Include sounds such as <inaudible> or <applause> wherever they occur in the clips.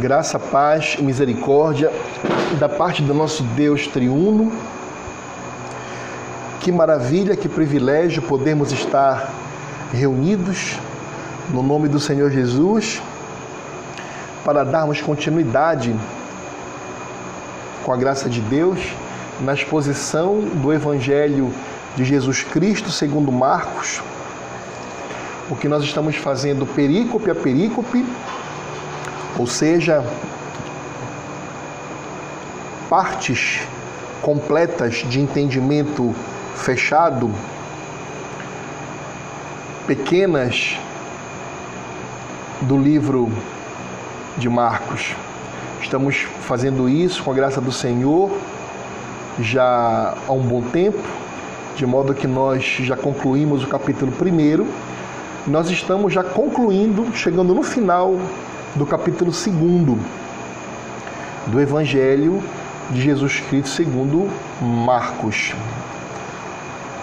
Graça, paz e misericórdia da parte do nosso Deus triuno. Que maravilha, que privilégio podermos estar reunidos no nome do Senhor Jesus para darmos continuidade com a graça de Deus na exposição do Evangelho de Jesus Cristo segundo Marcos. O que nós estamos fazendo perícope a perícope, ou seja, partes completas de entendimento fechado, pequenas do livro de Marcos. Estamos fazendo isso com a graça do Senhor já há um bom tempo, de modo que nós já concluímos o capítulo 1. Nós estamos já concluindo, chegando no final do capítulo 2 do Evangelho de Jesus Cristo segundo Marcos.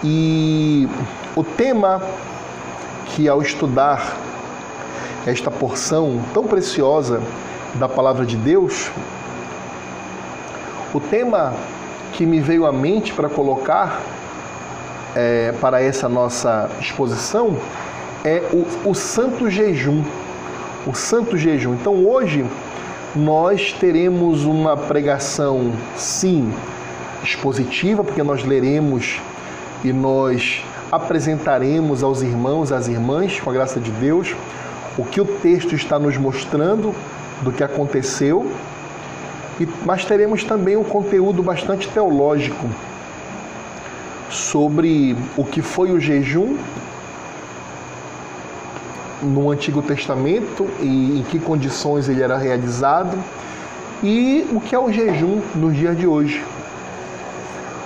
E o tema que ao estudar esta porção tão preciosa da palavra de Deus, o tema que me veio à mente para colocar é, para essa nossa exposição é o, o santo jejum. O santo jejum. Então hoje nós teremos uma pregação, sim, expositiva, porque nós leremos e nós apresentaremos aos irmãos, às irmãs, com a graça de Deus, o que o texto está nos mostrando do que aconteceu, mas teremos também um conteúdo bastante teológico sobre o que foi o jejum no Antigo Testamento e em que condições ele era realizado e o que é o jejum nos dias de hoje.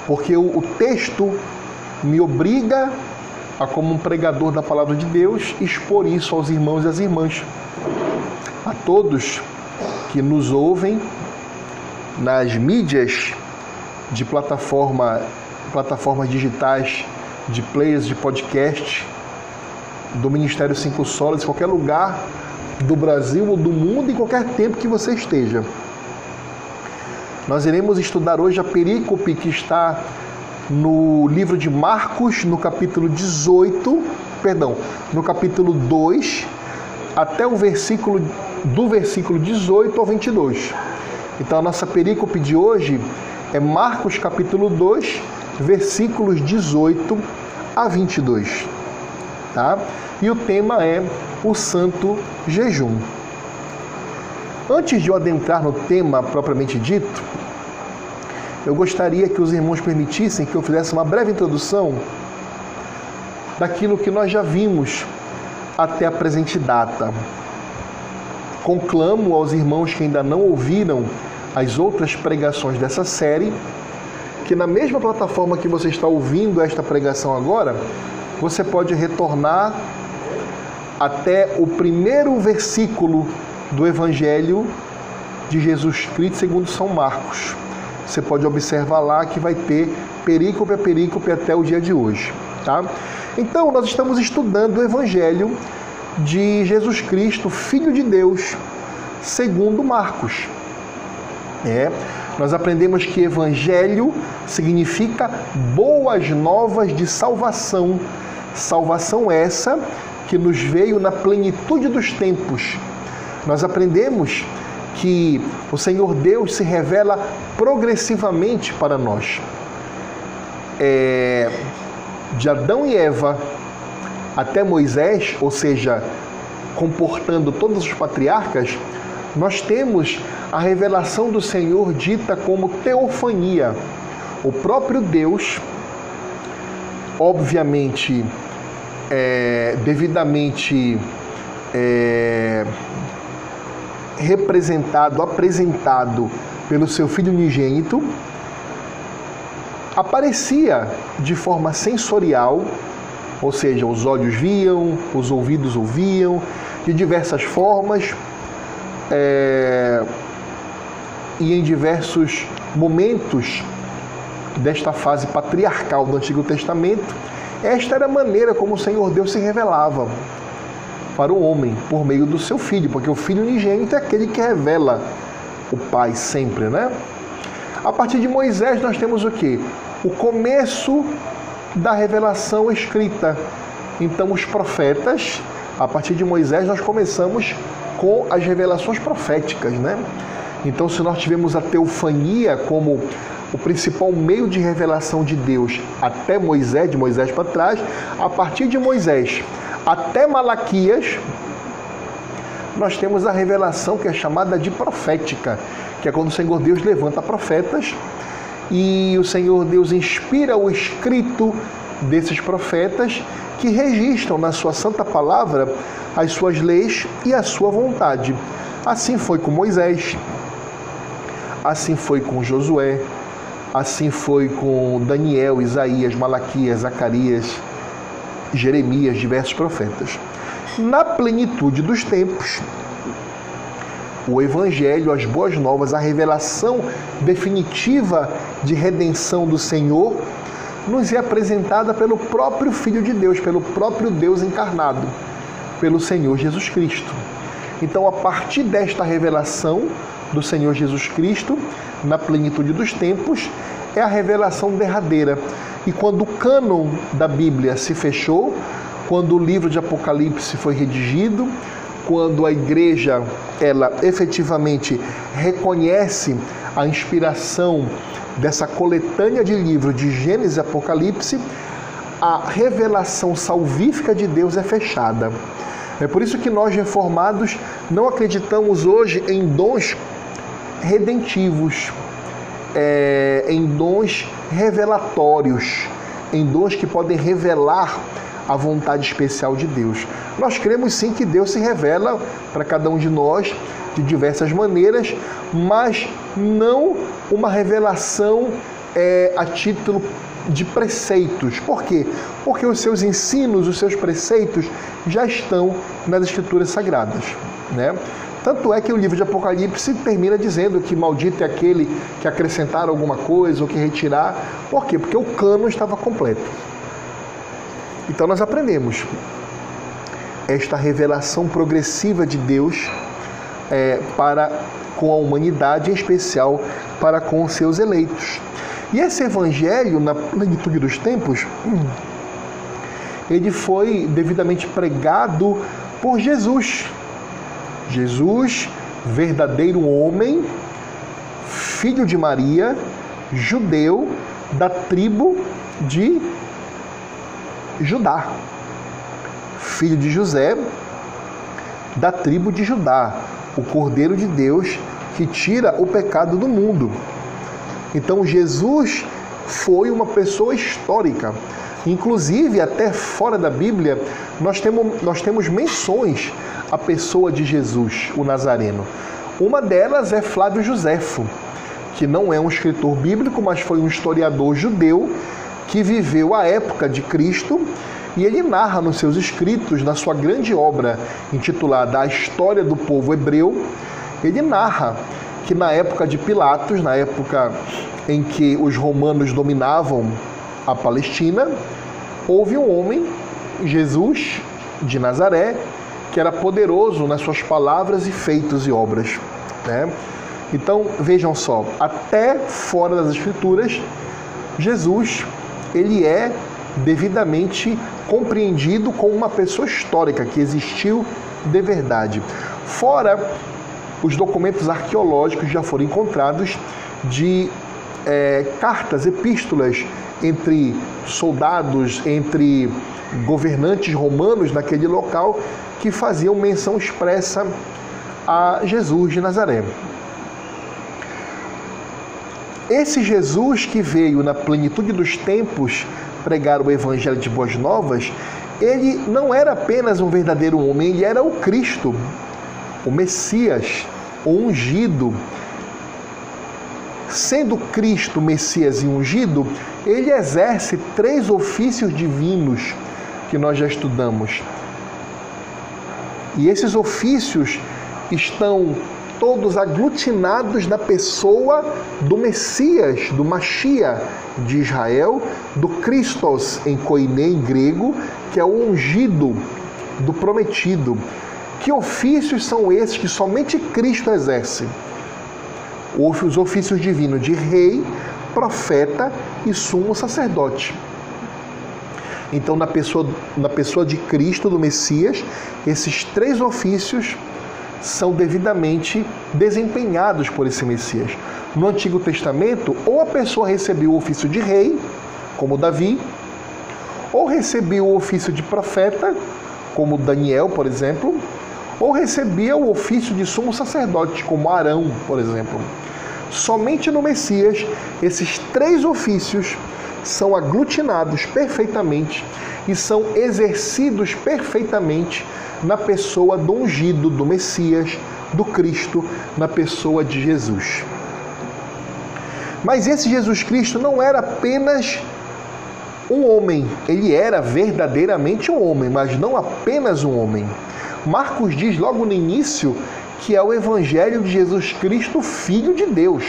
Porque o, o texto me obriga a, como um pregador da palavra de Deus, expor isso aos irmãos e às irmãs, a todos que nos ouvem nas mídias de plataforma, plataformas digitais, de players de podcast, do Ministério Cinco Solas, em qualquer lugar do Brasil ou do mundo, em qualquer tempo que você esteja. Nós iremos estudar hoje a perícope que está no livro de Marcos, no capítulo 18, perdão, no capítulo 2, até o versículo do versículo 18 ao 22. Então a nossa perícope de hoje é Marcos capítulo 2, versículos 18 a 22 tá? E o tema é o santo jejum. Antes de eu adentrar no tema propriamente dito, eu gostaria que os irmãos permitissem que eu fizesse uma breve introdução daquilo que nós já vimos até a presente data. Conclamo aos irmãos que ainda não ouviram as outras pregações dessa série, que na mesma plataforma que você está ouvindo esta pregação agora, você pode retornar até o primeiro versículo do Evangelho de Jesus Cristo segundo São Marcos. Você pode observar lá que vai ter perícope a perícope até o dia de hoje, tá? Então, nós estamos estudando o Evangelho de Jesus Cristo, Filho de Deus, segundo Marcos. É, nós aprendemos que Evangelho significa boas novas de salvação Salvação essa que nos veio na plenitude dos tempos. Nós aprendemos que o Senhor Deus se revela progressivamente para nós. É, de Adão e Eva até Moisés, ou seja, comportando todos os patriarcas, nós temos a revelação do Senhor dita como teofania. O próprio Deus obviamente é, devidamente é, representado, apresentado pelo seu filho unigênito, aparecia de forma sensorial, ou seja, os olhos viam, os ouvidos ouviam, de diversas formas é, e em diversos momentos desta fase patriarcal do Antigo Testamento, esta era a maneira como o Senhor Deus se revelava. para o homem por meio do seu filho, porque o filho unigênito é aquele que revela o Pai sempre, né? A partir de Moisés nós temos o que? O começo da revelação escrita. Então os profetas, a partir de Moisés nós começamos com as revelações proféticas, né? Então se nós tivemos a teofania como o principal meio de revelação de Deus até Moisés, de Moisés para trás, a partir de Moisés até Malaquias, nós temos a revelação que é chamada de profética, que é quando o Senhor Deus levanta profetas e o Senhor Deus inspira o escrito desses profetas que registram na sua santa palavra as suas leis e a sua vontade. Assim foi com Moisés, assim foi com Josué, assim foi com Daniel, Isaías, Malaquias, Zacarias, Jeremias, diversos profetas. Na plenitude dos tempos, o Evangelho, as boas novas, a revelação definitiva de redenção do Senhor, nos é apresentada pelo próprio Filho de Deus, pelo próprio Deus encarnado, pelo Senhor Jesus Cristo. Então, a partir desta revelação do Senhor Jesus Cristo, na plenitude dos tempos, é a revelação derradeira. E quando o cânon da Bíblia se fechou, quando o livro de Apocalipse foi redigido, quando a igreja ela efetivamente reconhece a inspiração dessa coletânea de livros de Gênesis e Apocalipse, a revelação salvífica de Deus é fechada. É por isso que nós reformados não acreditamos hoje em dons redentivos, é, em dons revelatórios, em dons que podem revelar a vontade especial de Deus. Nós cremos sim que Deus se revela para cada um de nós de diversas maneiras, mas não uma revelação é, a título de preceitos. Por quê? Porque os seus ensinos, os seus preceitos já estão nas Escrituras Sagradas. Né? Tanto é que o livro de Apocalipse termina dizendo que maldito é aquele que acrescentar alguma coisa ou que retirar. Por quê? Porque o cano estava completo. Então nós aprendemos esta revelação progressiva de Deus é, para com a humanidade, em especial para com os seus eleitos. E esse evangelho, na plenitude dos tempos, ele foi devidamente pregado por Jesus. Jesus, verdadeiro homem, filho de Maria, judeu da tribo de Judá, filho de José, da tribo de Judá, o Cordeiro de Deus que tira o pecado do mundo. Então Jesus foi uma pessoa histórica. Inclusive, até fora da Bíblia, nós temos, nós temos menções à pessoa de Jesus, o Nazareno. Uma delas é Flávio Joséfo, que não é um escritor bíblico, mas foi um historiador judeu que viveu a época de Cristo e ele narra nos seus escritos, na sua grande obra intitulada A História do Povo Hebreu, ele narra que na época de Pilatos, na época em que os romanos dominavam a Palestina, houve um homem, Jesus de Nazaré, que era poderoso nas suas palavras e feitos e obras. Né? Então vejam só, até fora das Escrituras, Jesus ele é devidamente compreendido como uma pessoa histórica que existiu de verdade. Fora os documentos arqueológicos já foram encontrados de é, cartas, epístolas entre soldados, entre governantes romanos naquele local que faziam menção expressa a Jesus de Nazaré. Esse Jesus que veio na plenitude dos tempos pregar o evangelho de boas novas, ele não era apenas um verdadeiro homem, ele era o Cristo, o Messias, o ungido, Sendo Cristo Messias e ungido, ele exerce três ofícios divinos que nós já estudamos. E esses ofícios estão todos aglutinados na pessoa do Messias, do Machia de Israel, do Christos em koiné em grego, que é o ungido do prometido. Que ofícios são esses que somente Cristo exerce? Os ofícios divinos de rei, profeta e sumo sacerdote. Então, na pessoa, na pessoa de Cristo, do Messias, esses três ofícios são devidamente desempenhados por esse Messias. No Antigo Testamento, ou a pessoa recebeu o ofício de rei, como Davi, ou recebia o ofício de profeta, como Daniel, por exemplo, ou recebia o ofício de sumo sacerdote, como Arão, por exemplo. Somente no Messias, esses três ofícios são aglutinados perfeitamente e são exercidos perfeitamente na pessoa do ungido, do Messias, do Cristo, na pessoa de Jesus. Mas esse Jesus Cristo não era apenas um homem, ele era verdadeiramente um homem, mas não apenas um homem. Marcos diz logo no início que é o Evangelho de Jesus Cristo, Filho de Deus.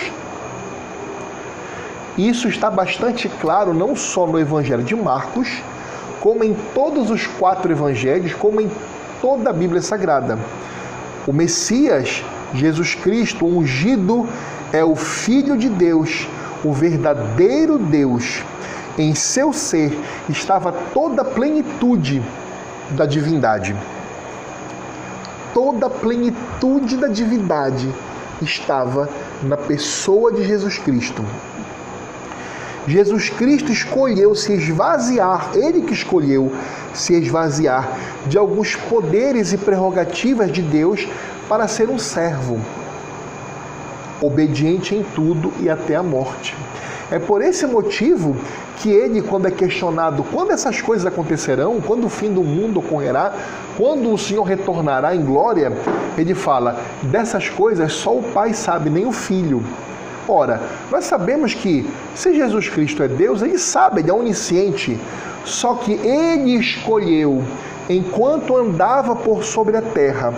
Isso está bastante claro não só no Evangelho de Marcos, como em todos os quatro evangelhos, como em toda a Bíblia Sagrada. O Messias, Jesus Cristo, ungido, é o Filho de Deus, o verdadeiro Deus. Em seu ser estava toda a plenitude da divindade. Toda a plenitude da divindade estava na pessoa de Jesus Cristo. Jesus Cristo escolheu se esvaziar, ele que escolheu se esvaziar de alguns poderes e prerrogativas de Deus para ser um servo, obediente em tudo e até a morte. É por esse motivo que ele, quando é questionado quando essas coisas acontecerão, quando o fim do mundo ocorrerá, quando o Senhor retornará em glória, ele fala: dessas coisas só o Pai sabe, nem o Filho. Ora, nós sabemos que se Jesus Cristo é Deus, ele sabe, ele é onisciente. Só que ele escolheu, enquanto andava por sobre a terra,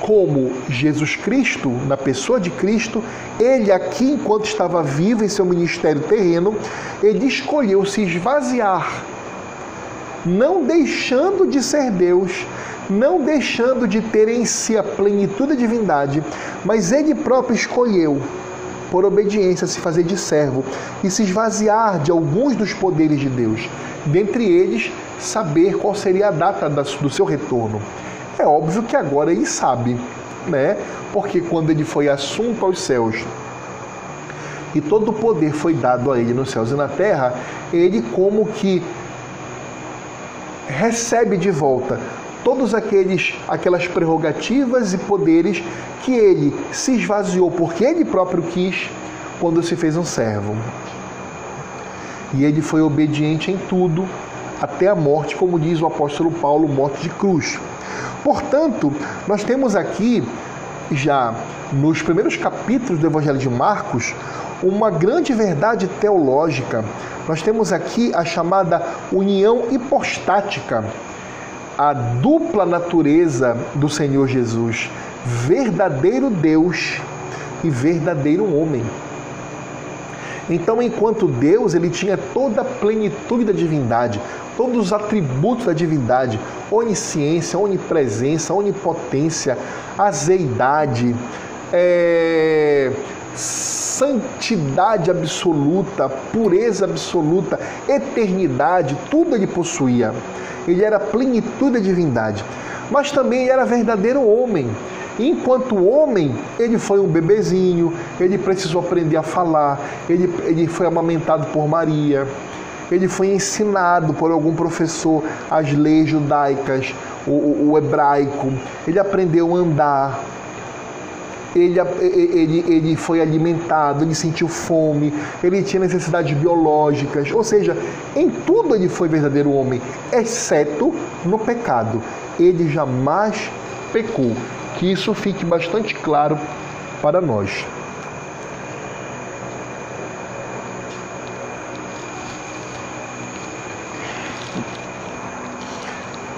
como Jesus Cristo, na pessoa de Cristo, ele aqui, enquanto estava vivo em seu ministério terreno, ele escolheu se esvaziar, não deixando de ser Deus, não deixando de ter em si a plenitude da divindade, mas ele próprio escolheu, por obediência, se fazer de servo e se esvaziar de alguns dos poderes de Deus, dentre eles, saber qual seria a data do seu retorno. É óbvio que agora ele sabe, né? Porque quando ele foi assunto aos céus e todo o poder foi dado a ele nos céus e na terra, ele como que recebe de volta todos aqueles aquelas prerrogativas e poderes que ele se esvaziou porque ele próprio quis quando se fez um servo. E ele foi obediente em tudo até a morte, como diz o apóstolo Paulo, morte de cruz. Portanto, nós temos aqui já nos primeiros capítulos do Evangelho de Marcos uma grande verdade teológica. Nós temos aqui a chamada união hipostática a dupla natureza do Senhor Jesus, verdadeiro Deus e verdadeiro homem. Então, enquanto Deus, ele tinha toda a plenitude da divindade, todos os atributos da divindade, onisciência, onipresença, onipotência, azeidade, é, santidade absoluta, pureza absoluta, eternidade, tudo ele possuía ele era plenitude da divindade, mas também era verdadeiro homem. Enquanto homem, ele foi um bebezinho, ele precisou aprender a falar, ele, ele foi amamentado por Maria, ele foi ensinado por algum professor as leis judaicas, o, o, o hebraico, ele aprendeu a andar, ele, ele, ele foi alimentado, ele sentiu fome, ele tinha necessidades biológicas, ou seja, em tudo ele foi verdadeiro homem, exceto no pecado. Ele jamais pecou. Que isso fique bastante claro para nós.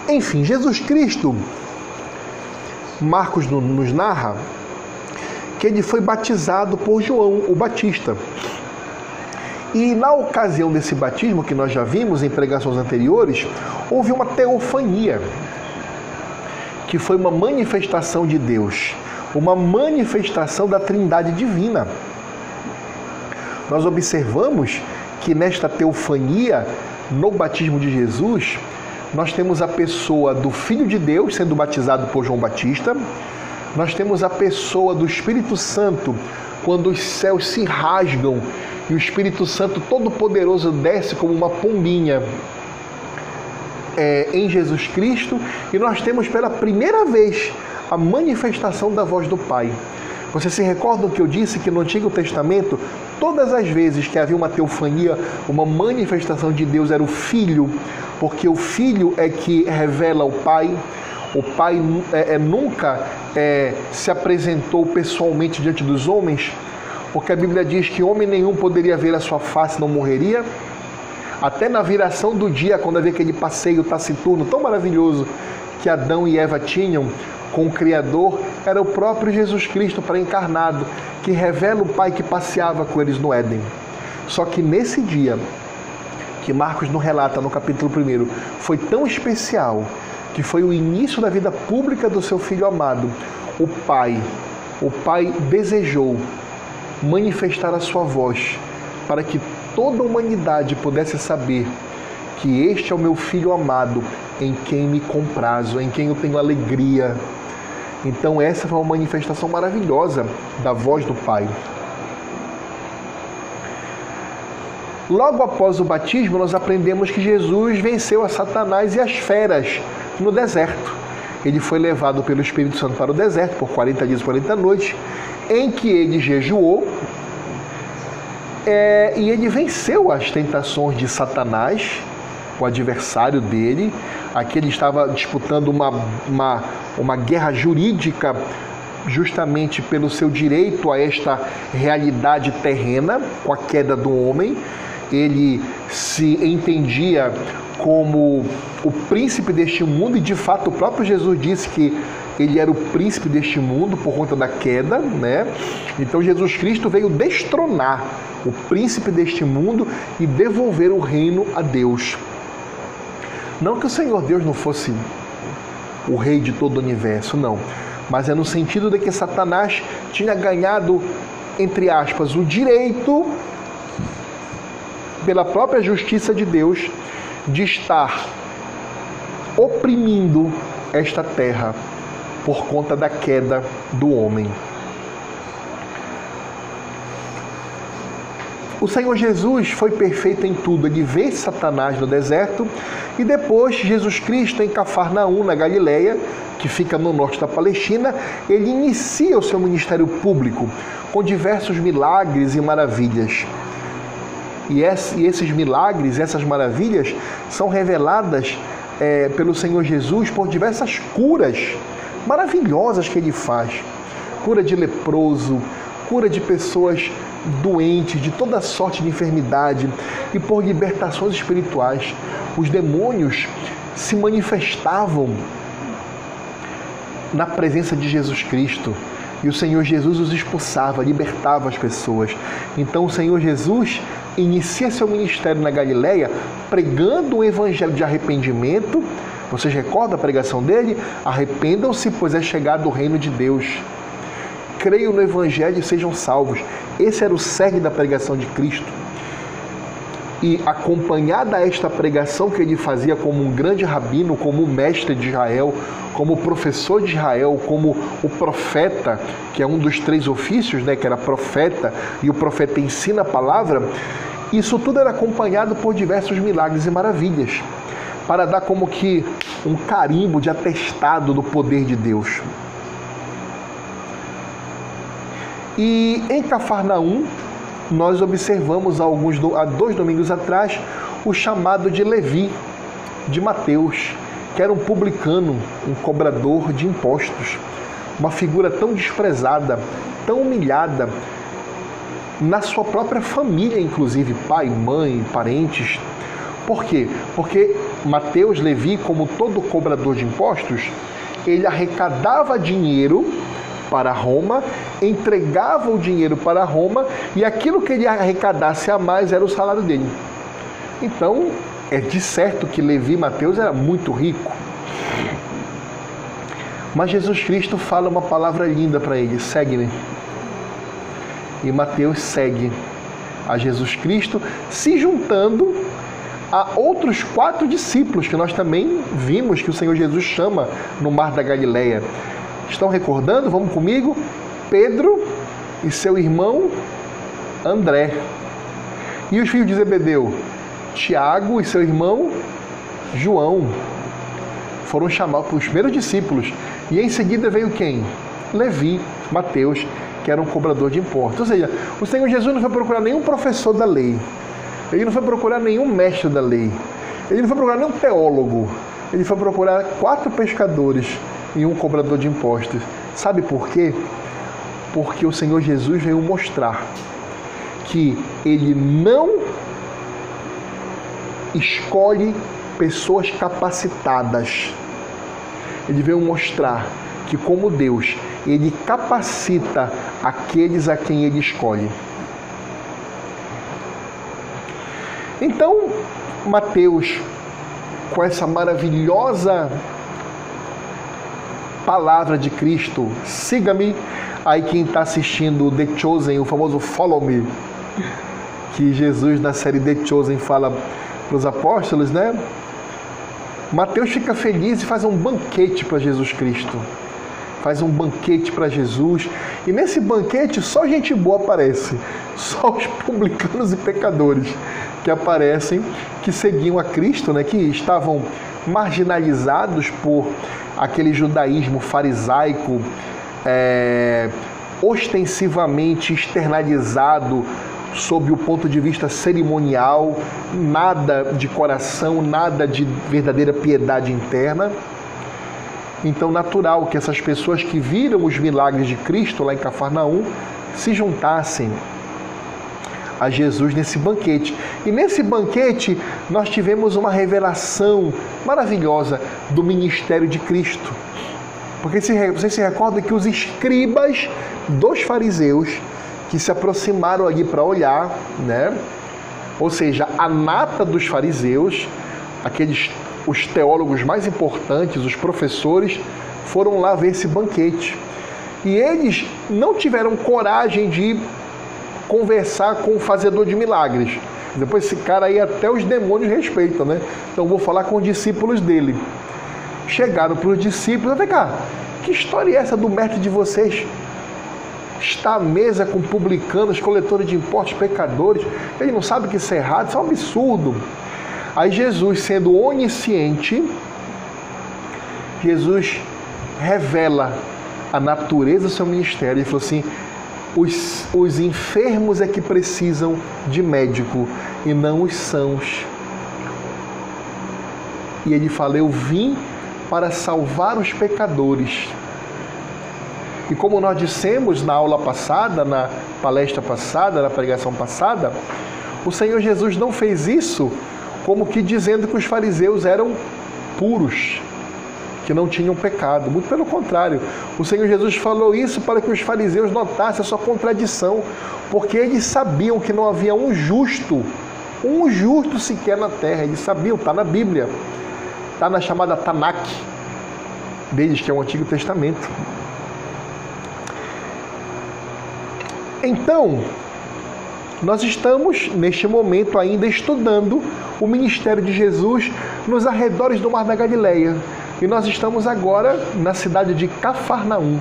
Enfim, Jesus Cristo, Marcos nos narra que ele foi batizado por João o Batista. E na ocasião desse batismo, que nós já vimos em pregações anteriores, houve uma teofania, que foi uma manifestação de Deus, uma manifestação da Trindade divina. Nós observamos que nesta teofania, no batismo de Jesus, nós temos a pessoa do Filho de Deus sendo batizado por João Batista, nós temos a pessoa do Espírito Santo quando os céus se rasgam e o Espírito Santo Todo-Poderoso desce como uma pombinha é, em Jesus Cristo, e nós temos pela primeira vez a manifestação da voz do Pai. Você se recorda que eu disse que no Antigo Testamento, todas as vezes que havia uma teofania, uma manifestação de Deus era o Filho, porque o Filho é que revela o Pai. O Pai é, é, nunca é, se apresentou pessoalmente diante dos homens, porque a Bíblia diz que homem nenhum poderia ver a sua face não morreria. Até na viração do dia, quando havia aquele passeio taciturno tão maravilhoso que Adão e Eva tinham com o Criador, era o próprio Jesus Cristo pré-encarnado, que revela o Pai que passeava com eles no Éden. Só que nesse dia, que Marcos não relata no capítulo 1, foi tão especial que foi o início da vida pública do seu filho amado. O Pai, o Pai desejou manifestar a sua voz, para que toda a humanidade pudesse saber que este é o meu filho amado, em quem me comprazo, em quem eu tenho alegria. Então, essa foi uma manifestação maravilhosa da voz do Pai. Logo após o batismo, nós aprendemos que Jesus venceu a Satanás e as feras no deserto. Ele foi levado pelo Espírito Santo para o deserto por 40 dias e 40 noites em que ele jejuou é, e ele venceu as tentações de Satanás, o adversário dele. Aqui ele estava disputando uma, uma, uma guerra jurídica justamente pelo seu direito a esta realidade terrena, com a queda do homem. Ele se entendia como o príncipe deste mundo, e de fato o próprio Jesus disse que ele era o príncipe deste mundo por conta da queda, né? Então Jesus Cristo veio destronar o príncipe deste mundo e devolver o reino a Deus. Não que o Senhor Deus não fosse o rei de todo o universo, não. Mas é no sentido de que Satanás tinha ganhado, entre aspas, o direito, pela própria justiça de Deus, de estar oprimindo esta terra por conta da queda do homem. O Senhor Jesus foi perfeito em tudo. Ele vence Satanás no deserto e depois Jesus Cristo em Cafarnaum, na Galileia, que fica no norte da Palestina, ele inicia o seu ministério público com diversos milagres e maravilhas. E esses milagres, essas maravilhas, são reveladas é, pelo Senhor Jesus por diversas curas maravilhosas que ele faz. Cura de leproso, cura de pessoas doentes, de toda sorte de enfermidade e por libertações espirituais. Os demônios se manifestavam na presença de Jesus Cristo. E o Senhor Jesus os expulsava, libertava as pessoas. Então o Senhor Jesus inicia seu ministério na Galileia pregando um evangelho de arrependimento vocês recordam a pregação dele? Arrependam-se, pois é chegado o reino de Deus. Creiam no Evangelho e sejam salvos. Esse era o cerne da pregação de Cristo. E acompanhada esta pregação que ele fazia como um grande rabino, como mestre de Israel, como professor de Israel, como o profeta, que é um dos três ofícios, né, que era profeta, e o profeta ensina a palavra, isso tudo era acompanhado por diversos milagres e maravilhas para dar como que um carimbo de atestado do poder de Deus. E em Cafarnaum, nós observamos há, alguns, há dois domingos atrás o chamado de Levi, de Mateus, que era um publicano, um cobrador de impostos, uma figura tão desprezada, tão humilhada, na sua própria família, inclusive pai, mãe, parentes. Por quê? Porque Mateus Levi, como todo cobrador de impostos, ele arrecadava dinheiro para Roma, entregava o dinheiro para Roma e aquilo que ele arrecadasse a mais era o salário dele. Então, é de certo que Levi Mateus era muito rico. Mas Jesus Cristo fala uma palavra linda para ele: segue-me. E Mateus segue a Jesus Cristo, se juntando a outros quatro discípulos que nós também vimos que o Senhor Jesus chama no Mar da Galileia. Estão recordando? Vamos comigo? Pedro e seu irmão André. E os filhos de Zebedeu? Tiago e seu irmão João. Foram chamados os primeiros discípulos. E em seguida veio quem? Levi, Mateus, que era um cobrador de impostos. Ou seja, o Senhor Jesus não foi procurar nenhum professor da lei. Ele não foi procurar nenhum mestre da lei. Ele não foi procurar nenhum teólogo. Ele foi procurar quatro pescadores e um cobrador de impostos. Sabe por quê? Porque o Senhor Jesus veio mostrar que ele não escolhe pessoas capacitadas. Ele veio mostrar que, como Deus, ele capacita aqueles a quem ele escolhe. Então, Mateus, com essa maravilhosa palavra de Cristo, siga-me. Aí quem está assistindo The Chosen, o famoso Follow Me, que Jesus na série The Chosen fala para os apóstolos, né? Mateus fica feliz e faz um banquete para Jesus Cristo. Faz um banquete para Jesus. E nesse banquete só gente boa aparece. <laughs> Só os publicanos e pecadores que aparecem que seguiam a Cristo, né, que estavam marginalizados por aquele judaísmo farisaico é, ostensivamente externalizado sob o ponto de vista cerimonial, nada de coração, nada de verdadeira piedade interna. Então, natural que essas pessoas que viram os milagres de Cristo lá em Cafarnaum se juntassem a Jesus nesse banquete. E nesse banquete nós tivemos uma revelação maravilhosa do ministério de Cristo. Porque vocês se recordam que os escribas dos fariseus que se aproximaram ali para olhar, né? Ou seja, a nata dos fariseus, aqueles os teólogos mais importantes, os professores, foram lá ver esse banquete. E eles não tiveram coragem de conversar com o fazedor de milagres. Depois esse cara aí até os demônios respeitam, né? Então vou falar com os discípulos dele. Chegaram para os discípulos, vem cá, que história é essa do mestre de vocês? Está à mesa com publicanos, coletores de impostos, pecadores. Ele não sabe que isso é errado, isso é um absurdo. Aí Jesus, sendo onisciente, Jesus revela a natureza do seu ministério. Ele falou assim: os, os enfermos é que precisam de médico e não os sãos. E ele fala: Eu vim para salvar os pecadores. E como nós dissemos na aula passada, na palestra passada, na pregação passada, o Senhor Jesus não fez isso como que dizendo que os fariseus eram puros que não tinham pecado. Muito pelo contrário, o Senhor Jesus falou isso para que os fariseus notassem a sua contradição, porque eles sabiam que não havia um justo, um justo sequer na terra. Eles sabiam, está na Bíblia, está na chamada Tanakh deles, que é o Antigo Testamento. Então, nós estamos neste momento ainda estudando o ministério de Jesus nos arredores do Mar da Galileia. E nós estamos agora na cidade de Cafarnaum.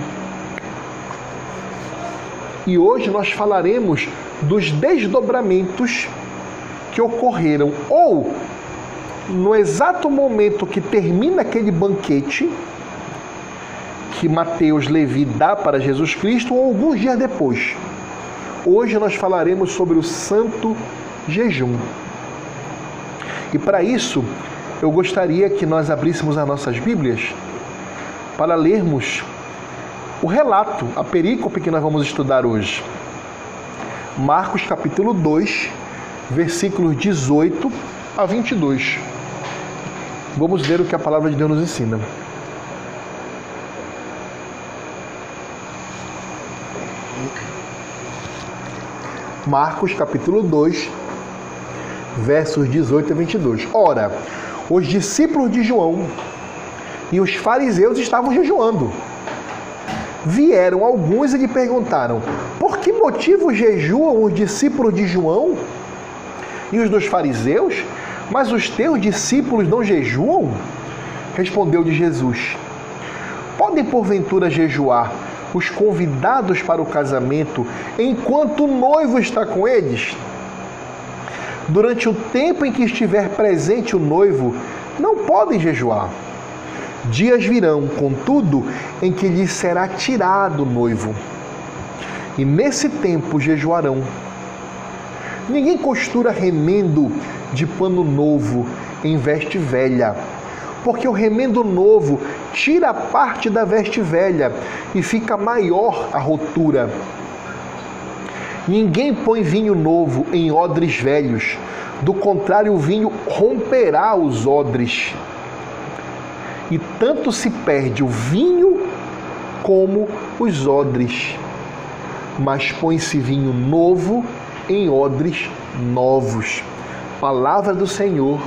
E hoje nós falaremos dos desdobramentos que ocorreram ou no exato momento que termina aquele banquete que Mateus Levi dá para Jesus Cristo ou alguns dias depois. Hoje nós falaremos sobre o santo jejum. E para isso, eu gostaria que nós abríssemos as nossas Bíblias para lermos o relato, a perícope que nós vamos estudar hoje. Marcos capítulo 2, versículos 18 a 22. Vamos ver o que a palavra de Deus nos ensina. Marcos capítulo 2, versos 18 a 22. Ora, os discípulos de João e os fariseus estavam jejuando. Vieram alguns e lhe perguntaram: Por que motivo jejuam os discípulos de João e os dos fariseus, mas os teus discípulos não jejuam? Respondeu-lhe Jesus: Podem porventura jejuar os convidados para o casamento enquanto o noivo está com eles? Durante o tempo em que estiver presente o noivo, não podem jejuar. Dias virão, contudo, em que lhes será tirado o noivo. E nesse tempo jejuarão. Ninguém costura remendo de pano novo em veste velha, porque o remendo novo tira parte da veste velha e fica maior a rotura. Ninguém põe vinho novo em odres velhos, do contrário, o vinho romperá os odres. E tanto se perde o vinho como os odres. Mas põe-se vinho novo em odres novos. Palavra do Senhor,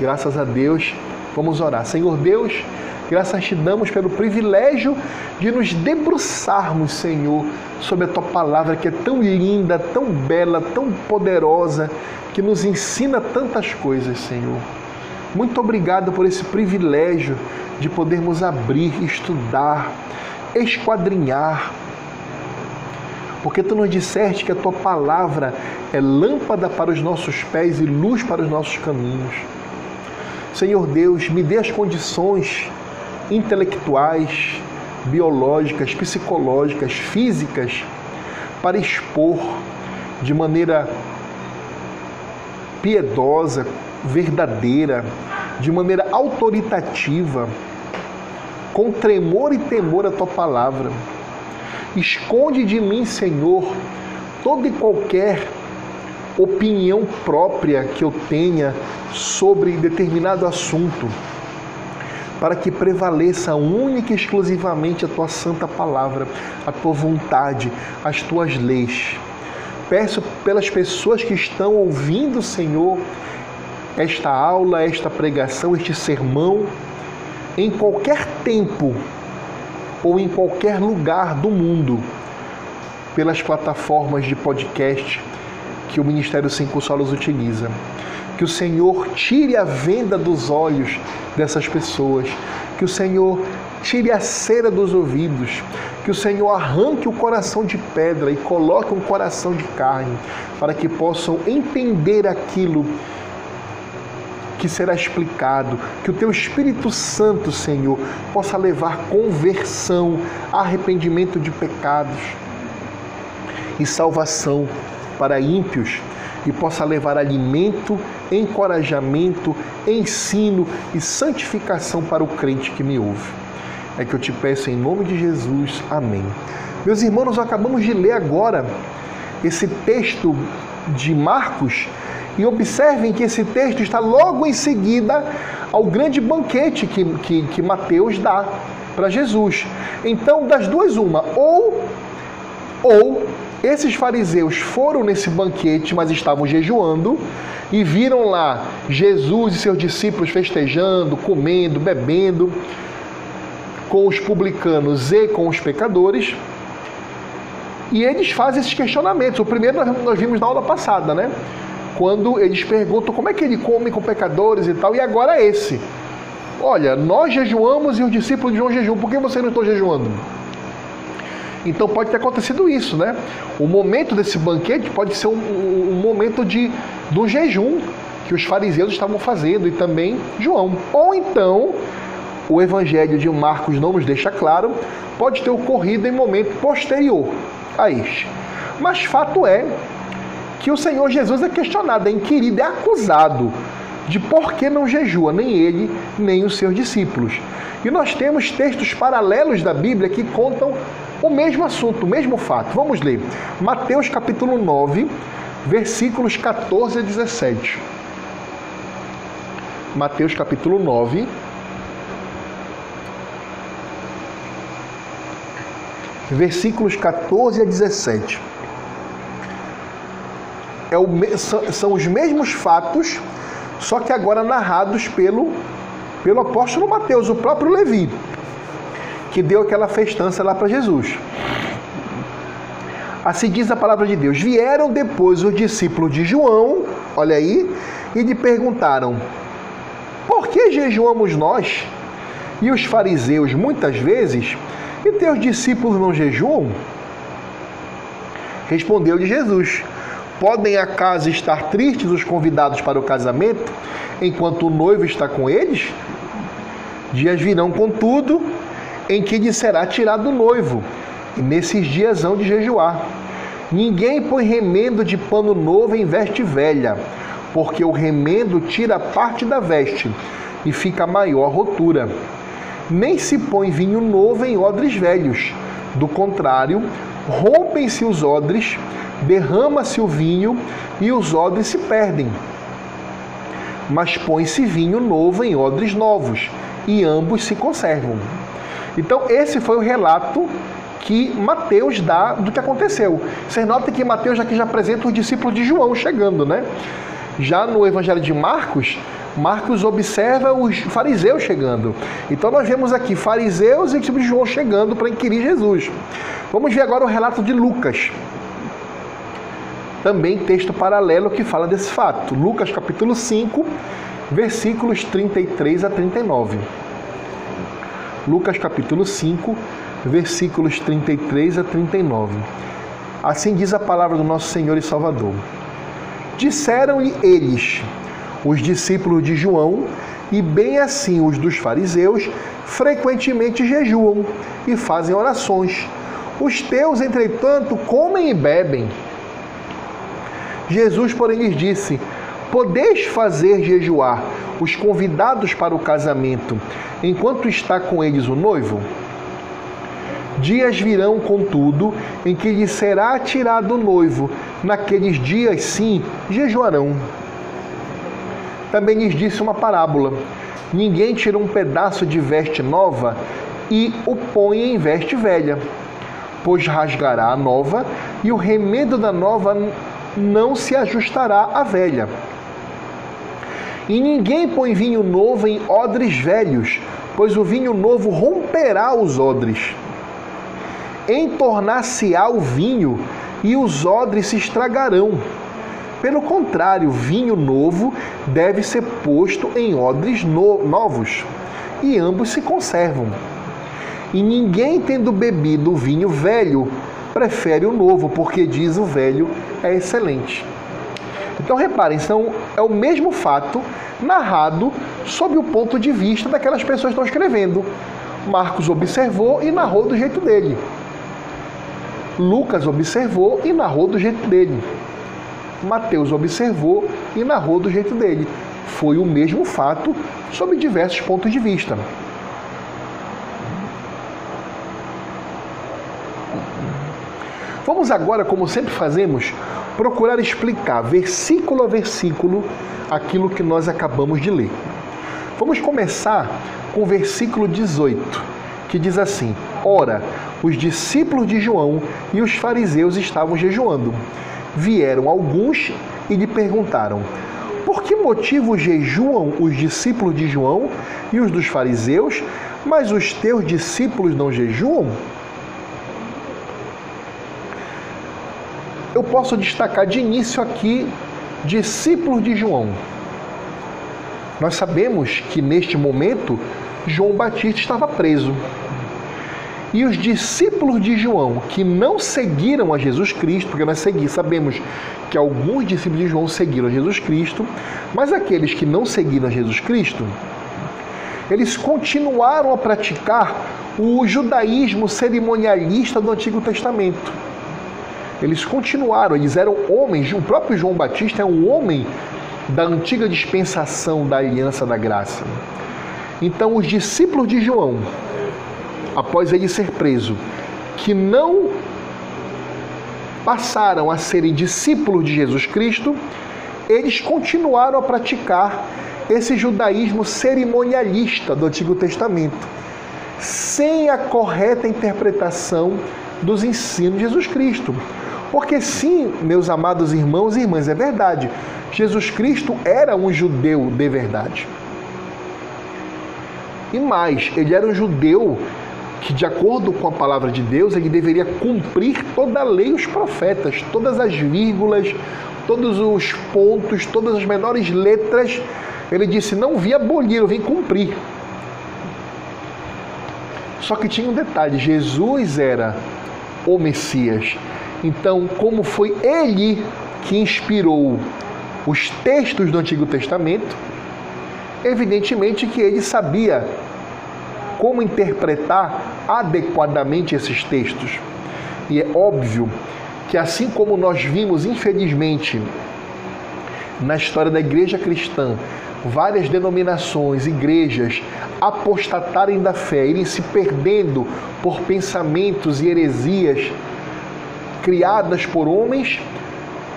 graças a Deus. Vamos orar. Senhor Deus, Graças te damos pelo privilégio de nos debruçarmos, Senhor, sobre a tua palavra que é tão linda, tão bela, tão poderosa, que nos ensina tantas coisas, Senhor. Muito obrigado por esse privilégio de podermos abrir, estudar, esquadrinhar. Porque tu nos disseste que a tua palavra é lâmpada para os nossos pés e luz para os nossos caminhos. Senhor Deus, me dê as condições intelectuais, biológicas, psicológicas, físicas, para expor de maneira piedosa, verdadeira, de maneira autoritativa, com tremor e temor a tua palavra. Esconde de mim, Senhor, toda e qualquer opinião própria que eu tenha sobre determinado assunto para que prevaleça única e exclusivamente a tua santa palavra, a tua vontade, as tuas leis. Peço pelas pessoas que estão ouvindo, Senhor, esta aula, esta pregação, este sermão, em qualquer tempo ou em qualquer lugar do mundo, pelas plataformas de podcast que o Ministério Cinco Solos utiliza. Que o Senhor tire a venda dos olhos dessas pessoas. Que o Senhor tire a cera dos ouvidos. Que o Senhor arranque o coração de pedra e coloque um coração de carne, para que possam entender aquilo que será explicado, que o teu Espírito Santo, Senhor, possa levar conversão, arrependimento de pecados e salvação para ímpios e possa levar alimento, encorajamento, ensino e santificação para o crente que me ouve. É que eu te peço em nome de Jesus. Amém. Meus irmãos, nós acabamos de ler agora esse texto de Marcos e observem que esse texto está logo em seguida ao grande banquete que, que, que Mateus dá para Jesus. Então, das duas, uma, ou, ou esses fariseus foram nesse banquete, mas estavam jejuando, e viram lá Jesus e seus discípulos festejando, comendo, bebendo, com os publicanos e com os pecadores. E eles fazem esses questionamentos. O primeiro nós vimos na aula passada, né? Quando eles perguntam como é que ele come com pecadores e tal, e agora esse. Olha, nós jejuamos e os discípulos de João jejuam, por que você não está jejuando? Então pode ter acontecido isso, né? O momento desse banquete pode ser um, um, um momento de do jejum que os fariseus estavam fazendo e também João. Ou então o Evangelho de Marcos não nos deixa claro, pode ter ocorrido em momento posterior a este. Mas fato é que o Senhor Jesus é questionado, é inquirido, é acusado de por que não jejua nem ele, nem os seus discípulos. E nós temos textos paralelos da Bíblia que contam o mesmo assunto, o mesmo fato. Vamos ler. Mateus capítulo 9, versículos 14 a 17. Mateus capítulo 9, versículos 14 a 17. é o, são os mesmos fatos, só que agora narrados pelo, pelo apóstolo Mateus, o próprio Levi, que deu aquela festança lá para Jesus. Assim diz a palavra de Deus: Vieram depois os discípulos de João, olha aí, e lhe perguntaram: Por que jejuamos nós e os fariseus muitas vezes, e teus discípulos não jejuam? Respondeu-lhe Jesus: Podem acaso estar tristes os convidados para o casamento, enquanto o noivo está com eles? Dias virão, contudo, em que lhe será tirado o noivo, e nesses dias hão de jejuar. Ninguém põe remendo de pano novo em veste velha, porque o remendo tira parte da veste e fica maior a rotura. Nem se põe vinho novo em odres velhos. Do contrário, rompem-se os odres, derrama-se o vinho e os odres se perdem. Mas põe-se vinho novo em odres novos, e ambos se conservam. Então, esse foi o relato que Mateus dá do que aconteceu. Vocês notem que Mateus aqui já apresenta os discípulos de João chegando, né? Já no Evangelho de Marcos, Marcos observa os fariseus chegando. Então nós vemos aqui fariseus e discípulos de João chegando para inquirir Jesus. Vamos ver agora o relato de Lucas. Também texto paralelo que fala desse fato. Lucas capítulo 5, versículos 33 a 39. Lucas capítulo 5, versículos 33 a 39. Assim diz a palavra do nosso Senhor e Salvador. Disseram-lhe eles, os discípulos de João, e bem assim os dos fariseus, frequentemente jejuam e fazem orações os teus, entretanto, comem e bebem. Jesus, porém, lhes disse: Podeis fazer jejuar os convidados para o casamento, enquanto está com eles o noivo? Dias virão, contudo, em que lhe será tirado o noivo. Naqueles dias, sim, jejuarão. Também lhes disse uma parábola: Ninguém tira um pedaço de veste nova e o põe em veste velha pois rasgará a nova, e o remendo da nova não se ajustará à velha. E ninguém põe vinho novo em odres velhos, pois o vinho novo romperá os odres. Entornar-se-á o vinho, e os odres se estragarão. Pelo contrário, vinho novo deve ser posto em odres no novos, e ambos se conservam. E ninguém tendo bebido o vinho velho prefere o novo, porque diz o velho é excelente. Então reparem, são, é o mesmo fato narrado sob o ponto de vista daquelas pessoas que estão escrevendo. Marcos observou e narrou do jeito dele. Lucas observou e narrou do jeito dele. Mateus observou e narrou do jeito dele. Foi o mesmo fato sob diversos pontos de vista. Vamos agora, como sempre fazemos, procurar explicar versículo a versículo aquilo que nós acabamos de ler. Vamos começar com o versículo 18, que diz assim: Ora, os discípulos de João e os fariseus estavam jejuando. Vieram alguns e lhe perguntaram: Por que motivo jejuam os discípulos de João e os dos fariseus, mas os teus discípulos não jejuam? Eu posso destacar de início aqui discípulos de João. Nós sabemos que neste momento João Batista estava preso. E os discípulos de João que não seguiram a Jesus Cristo, porque nós seguimos, sabemos que alguns discípulos de João seguiram a Jesus Cristo, mas aqueles que não seguiram a Jesus Cristo, eles continuaram a praticar o judaísmo cerimonialista do Antigo Testamento eles continuaram, eles eram homens. O próprio João Batista é um homem da antiga dispensação da aliança da graça. Então, os discípulos de João, após ele ser preso, que não passaram a serem discípulos de Jesus Cristo, eles continuaram a praticar esse judaísmo cerimonialista do Antigo Testamento, sem a correta interpretação dos ensinos de Jesus Cristo. Porque sim, meus amados irmãos e irmãs, é verdade. Jesus Cristo era um judeu de verdade. E mais, ele era um judeu que, de acordo com a palavra de Deus, ele deveria cumprir toda a lei e os profetas, todas as vírgulas, todos os pontos, todas as menores letras. Ele disse: Não vi abolir, eu vim cumprir. Só que tinha um detalhe: Jesus era o Messias. Então, como foi ele que inspirou os textos do Antigo Testamento, evidentemente que ele sabia como interpretar adequadamente esses textos. E é óbvio que, assim como nós vimos, infelizmente, na história da igreja cristã, várias denominações, igrejas apostatarem da fé, irem se perdendo por pensamentos e heresias criadas por homens,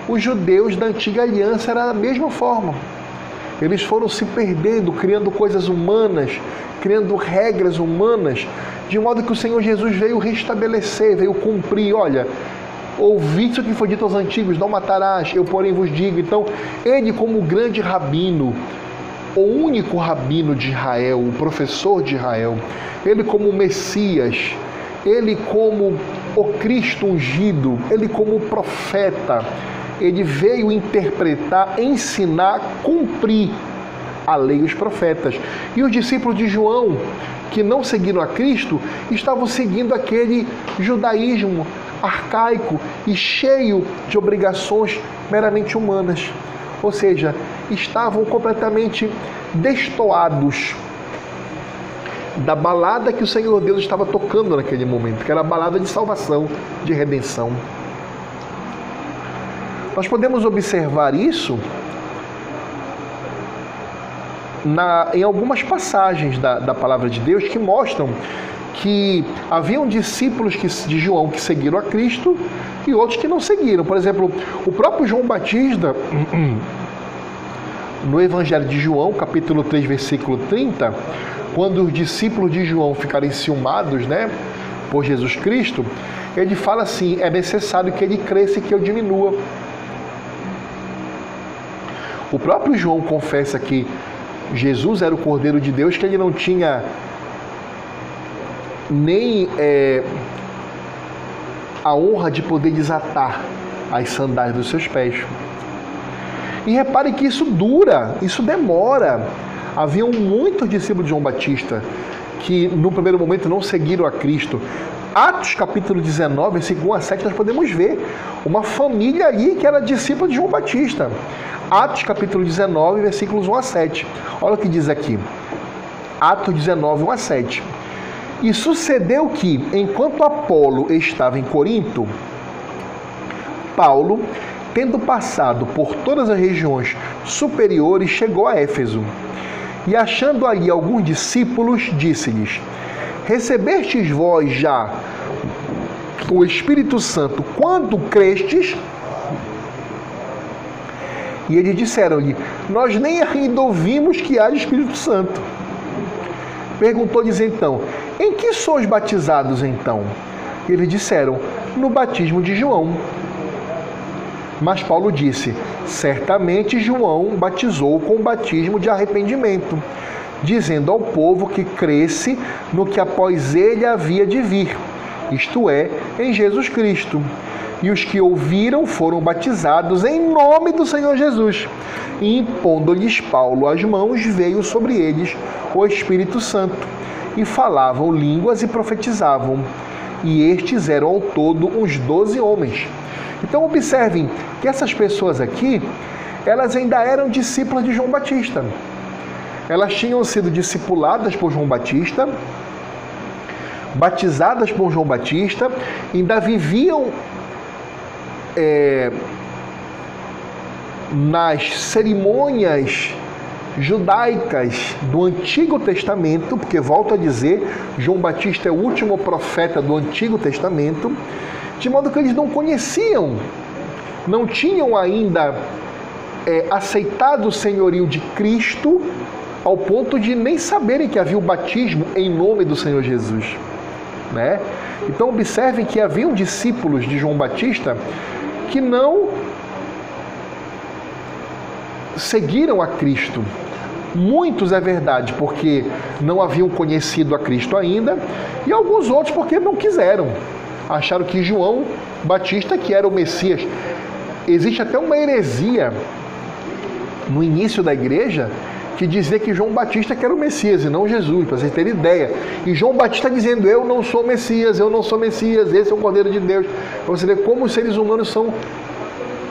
os judeus da antiga aliança era da mesma forma. Eles foram se perdendo, criando coisas humanas, criando regras humanas, de modo que o Senhor Jesus veio restabelecer, veio cumprir. Olha, ouviste o que foi dito aos antigos: não matarás, eu porém vos digo. Então, ele, como grande rabino, o único rabino de Israel, o professor de Israel, ele, como Messias, ele, como o Cristo ungido, ele, como profeta, ele veio interpretar, ensinar, cumprir a lei e os profetas. E os discípulos de João, que não seguiram a Cristo, estavam seguindo aquele judaísmo arcaico e cheio de obrigações meramente humanas. Ou seja, estavam completamente destoados da balada que o Senhor Deus estava tocando naquele momento, que era a balada de salvação, de redenção. Nós podemos observar isso na, em algumas passagens da, da palavra de Deus que mostram que haviam discípulos que, de João que seguiram a Cristo e outros que não seguiram. Por exemplo, o próprio João Batista, <clears throat> no Evangelho de João, capítulo 3, versículo 30, quando os discípulos de João ficarem ciumados né, por Jesus Cristo, ele fala assim: é necessário que ele cresça e que eu diminua. O próprio João confessa que Jesus era o Cordeiro de Deus, que ele não tinha nem é, a honra de poder desatar as sandálias dos seus pés. E repare que isso dura, isso demora. Haviam muitos discípulos de João Batista que no primeiro momento não seguiram a Cristo. Atos capítulo 19, versículo 1 a 7, nós podemos ver uma família ali que era discípula de João Batista. Atos capítulo 19, versículos 1 a 7. Olha o que diz aqui. Atos 19, 1 a 7. E sucedeu que, enquanto Apolo estava em Corinto, Paulo, tendo passado por todas as regiões superiores, chegou a Éfeso. E achando ali alguns discípulos, disse-lhes: Recebestes vós já o Espírito Santo quando crestes? E eles disseram-lhe: Nós nem ainda ouvimos que haja Espírito Santo. Perguntou-lhes então: Em que sois batizados então? Eles disseram: No batismo de João. Mas Paulo disse: Certamente João batizou com o batismo de arrependimento, dizendo ao povo que cresce no que após ele havia de vir, isto é, em Jesus Cristo e os que ouviram foram batizados em nome do Senhor Jesus. E impondo-lhes Paulo as mãos, veio sobre eles o Espírito Santo, e falavam línguas e profetizavam. E estes eram ao todo uns doze homens. Então observem que essas pessoas aqui, elas ainda eram discípulas de João Batista. Elas tinham sido discipuladas por João Batista, batizadas por João Batista, ainda viviam é, nas cerimônias judaicas do Antigo Testamento, porque volto a dizer, João Batista é o último profeta do Antigo Testamento, de modo que eles não conheciam, não tinham ainda é, aceitado o senhorio de Cristo ao ponto de nem saberem que havia o batismo em nome do Senhor Jesus. Né? Então observem que haviam discípulos de João Batista que não seguiram a Cristo. Muitos é verdade, porque não haviam conhecido a Cristo ainda, e alguns outros porque não quiseram. Acharam que João Batista que era o Messias. Existe até uma heresia no início da igreja que dizia que João Batista que era o Messias e não Jesus, para vocês terem ideia. E João Batista dizendo: Eu não sou Messias, eu não sou Messias, esse é o Cordeiro de Deus. Para você ver como os seres humanos são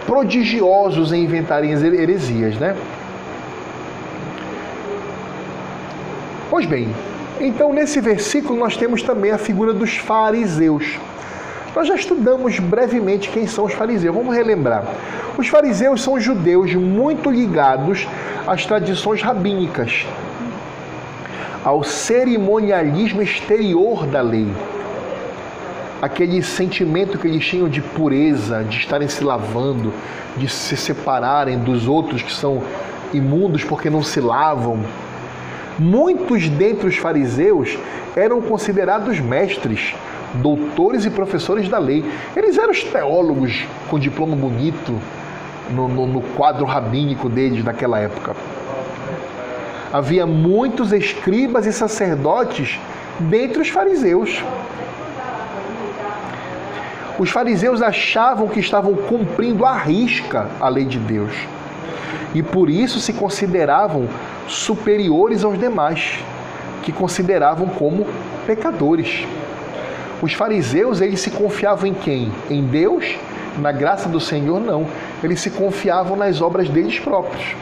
prodigiosos em inventarem heresias, né? Pois bem, então nesse versículo nós temos também a figura dos fariseus. Nós já estudamos brevemente quem são os fariseus. Vamos relembrar. Os fariseus são judeus muito ligados às tradições rabínicas, ao cerimonialismo exterior da lei. Aquele sentimento que eles tinham de pureza, de estarem se lavando, de se separarem dos outros que são imundos porque não se lavam. Muitos dentre os fariseus eram considerados mestres, doutores e professores da lei. Eles eram os teólogos com diploma bonito no, no, no quadro rabínico deles naquela época. Havia muitos escribas e sacerdotes dentre os fariseus. Os fariseus achavam que estavam cumprindo à risca a lei de Deus e por isso se consideravam superiores aos demais, que consideravam como pecadores. Os fariseus, eles se confiavam em quem? Em Deus? Na graça do Senhor? Não. Eles se confiavam nas obras deles próprios.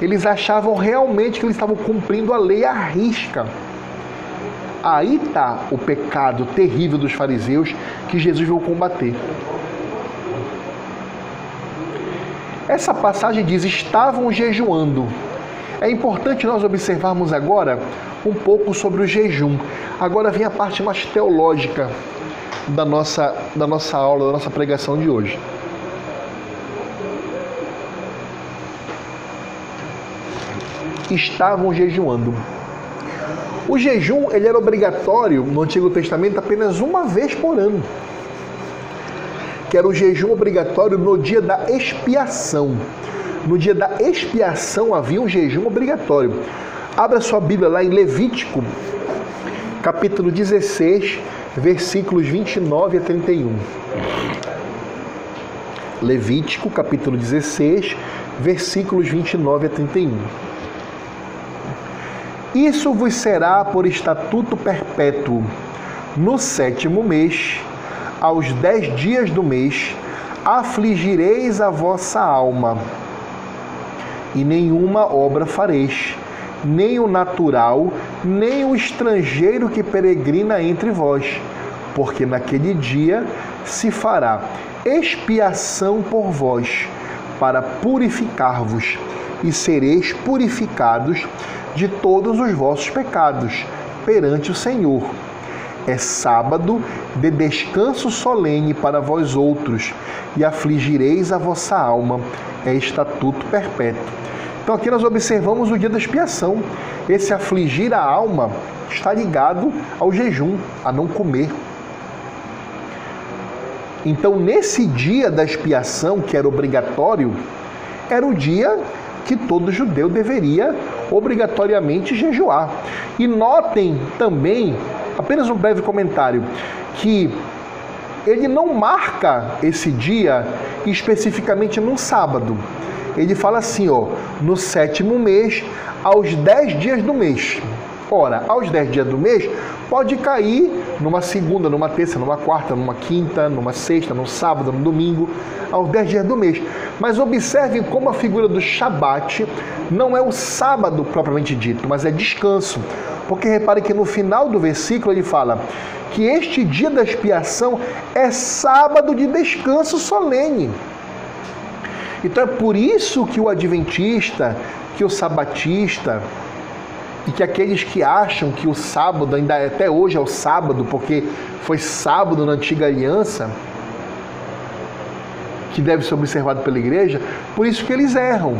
Eles achavam realmente que eles estavam cumprindo a lei à risca. Aí está o pecado terrível dos fariseus que Jesus veio combater. Essa passagem diz: estavam jejuando. É importante nós observarmos agora um pouco sobre o jejum. Agora vem a parte mais teológica da nossa, da nossa aula, da nossa pregação de hoje. Estavam jejuando. O jejum ele era obrigatório no Antigo Testamento apenas uma vez por ano, que era o jejum obrigatório no dia da expiação no dia da expiação havia um jejum obrigatório. Abra sua Bíblia lá em Levítico, capítulo 16, versículos 29 a 31. Levítico, capítulo 16, versículos 29 a 31. Isso vos será por estatuto perpétuo. No sétimo mês, aos dez dias do mês, afligireis a vossa alma e nenhuma obra fareis, nem o natural, nem o estrangeiro que peregrina entre vós, porque naquele dia se fará expiação por vós, para purificar-vos, e sereis purificados de todos os vossos pecados perante o Senhor. É sábado de descanso solene para vós outros, e afligireis a vossa alma. É estatuto perpétuo. Então aqui nós observamos o dia da expiação. Esse afligir a alma está ligado ao jejum, a não comer. Então nesse dia da expiação, que era obrigatório, era o dia que todo judeu deveria obrigatoriamente jejuar. E notem também, apenas um breve comentário, que ele não marca esse dia especificamente num sábado ele fala assim, ó, no sétimo mês, aos dez dias do mês. Ora, aos dez dias do mês, pode cair numa segunda, numa terça, numa quarta, numa quinta, numa sexta, no sábado, no domingo, aos dez dias do mês. Mas observem como a figura do Shabat não é o sábado propriamente dito, mas é descanso. Porque repare que no final do versículo ele fala que este dia da expiação é sábado de descanso solene. Então é por isso que o adventista, que o sabatista e que aqueles que acham que o sábado ainda é, até hoje é o sábado, porque foi sábado na antiga aliança, que deve ser observado pela igreja, por isso que eles erram.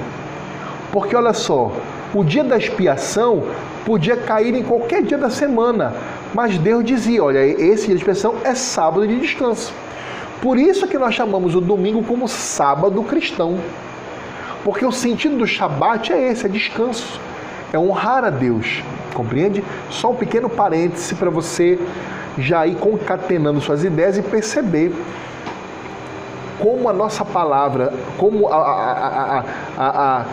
Porque olha só, o dia da expiação podia cair em qualquer dia da semana, mas Deus dizia: olha, esse dia de expiação é sábado de descanso. Por isso que nós chamamos o domingo como sábado cristão. Porque o sentido do Shabat é esse, é descanso, é honrar a Deus, compreende? Só um pequeno parêntese para você já ir concatenando suas ideias e perceber como a nossa palavra, como a, a, a, a,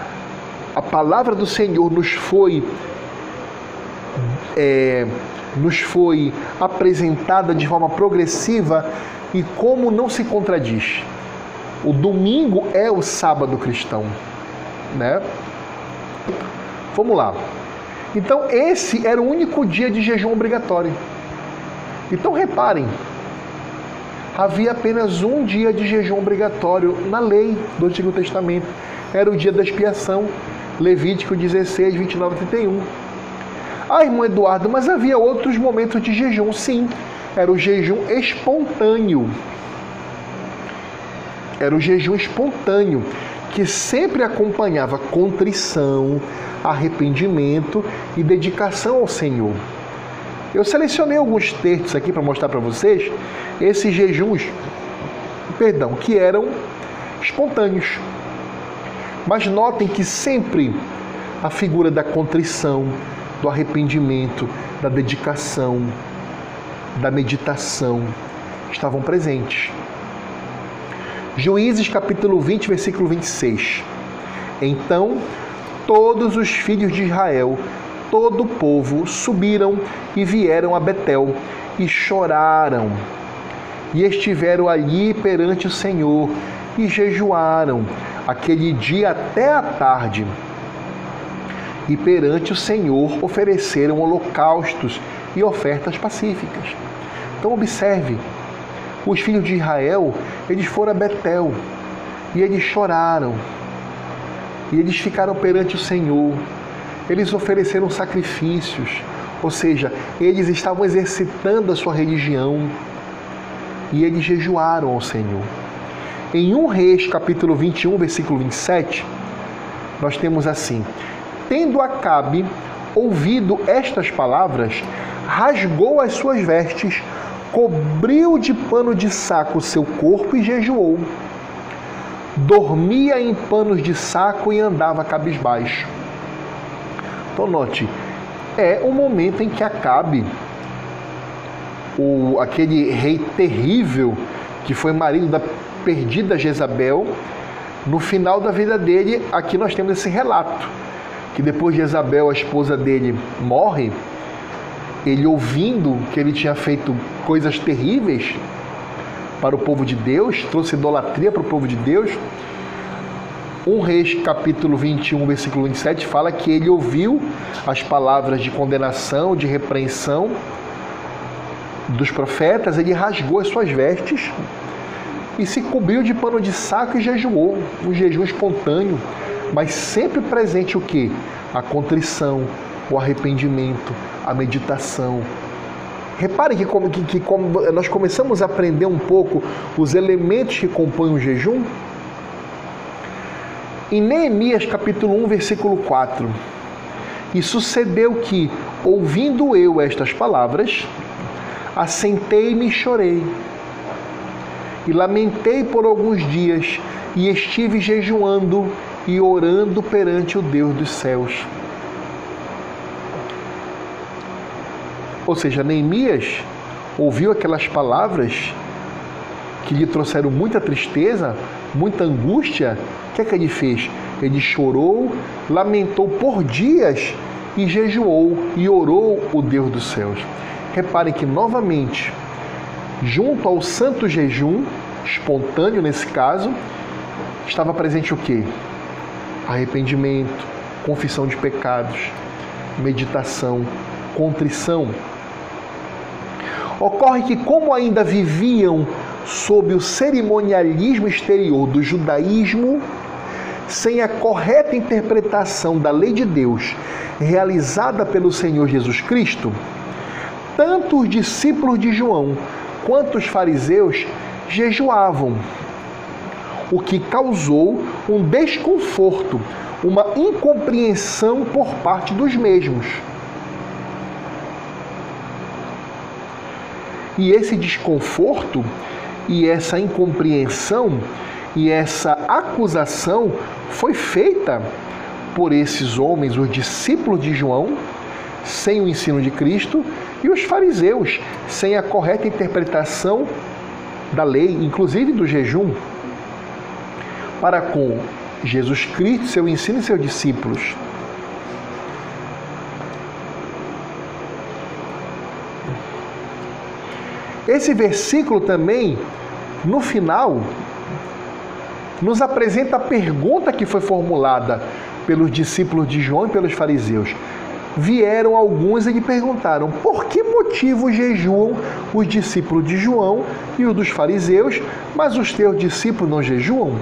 a palavra do Senhor nos foi é, nos foi apresentada de forma progressiva e como não se contradiz. O domingo é o sábado cristão, né? Vamos lá. Então esse era o único dia de jejum obrigatório. Então reparem, havia apenas um dia de jejum obrigatório na lei do Antigo Testamento. Era o dia da expiação, Levítico 16, 29 e 31. Ah, irmão Eduardo, mas havia outros momentos de jejum, sim. Era o jejum espontâneo. Era o jejum espontâneo, que sempre acompanhava contrição, arrependimento e dedicação ao Senhor. Eu selecionei alguns textos aqui para mostrar para vocês esses jejuns, perdão, que eram espontâneos. Mas notem que sempre a figura da contrição, do arrependimento, da dedicação, da meditação estavam presentes. Juízes capítulo 20, versículo 26. Então todos os filhos de Israel, todo o povo, subiram e vieram a Betel e choraram. E estiveram ali perante o Senhor e jejuaram aquele dia até a tarde e perante o Senhor ofereceram holocaustos e ofertas pacíficas. Então observe, os filhos de Israel, eles foram a Betel e eles choraram. E eles ficaram perante o Senhor. Eles ofereceram sacrifícios, ou seja, eles estavam exercitando a sua religião e eles jejuaram ao Senhor. Em 1 Reis, capítulo 21, versículo 27, nós temos assim: Tendo Acabe ouvido estas palavras, rasgou as suas vestes, cobriu de pano de saco seu corpo e jejuou. Dormia em panos de saco e andava cabisbaixo. Então, note, é o momento em que Acabe, o, aquele rei terrível que foi marido da perdida Jezabel, no final da vida dele, aqui nós temos esse relato que depois de Isabel, a esposa dele, morre, ele ouvindo que ele tinha feito coisas terríveis para o povo de Deus, trouxe idolatria para o povo de Deus. 1 Reis capítulo 21, versículo 27 fala que ele ouviu as palavras de condenação, de repreensão dos profetas, ele rasgou as suas vestes e se cobriu de pano de saco e jejuou, um jejum espontâneo mas sempre presente o que? A contrição, o arrependimento, a meditação. Repare que, que, que nós começamos a aprender um pouco os elementos que compõem o jejum. Em Neemias capítulo 1, versículo 4, e sucedeu que, ouvindo eu estas palavras, assentei-me e chorei, e lamentei por alguns dias, e estive jejuando e orando perante o Deus dos céus. Ou seja, Neemias ouviu aquelas palavras que lhe trouxeram muita tristeza, muita angústia. O que é que ele fez? Ele chorou, lamentou por dias e jejuou e orou o Deus dos céus. Reparem que novamente, junto ao santo jejum, espontâneo nesse caso, estava presente o que? arrependimento, confissão de pecados, meditação, contrição. Ocorre que, como ainda viviam sob o cerimonialismo exterior do judaísmo, sem a correta interpretação da lei de Deus realizada pelo Senhor Jesus Cristo, tanto os discípulos de João quanto os fariseus jejuavam o que causou um desconforto, uma incompreensão por parte dos mesmos. E esse desconforto, E essa incompreensão e essa acusação foi feita por esses homens, os discípulos de João, sem o ensino de Cristo, e os fariseus, sem a correta interpretação da lei, inclusive do jejum, para com Jesus Cristo, seu ensino e seus discípulos. Esse versículo também, no final, nos apresenta a pergunta que foi formulada pelos discípulos de João e pelos fariseus. Vieram alguns e lhe perguntaram: por que motivo jejuam os discípulos de João e os dos fariseus, mas os teus discípulos não jejuam?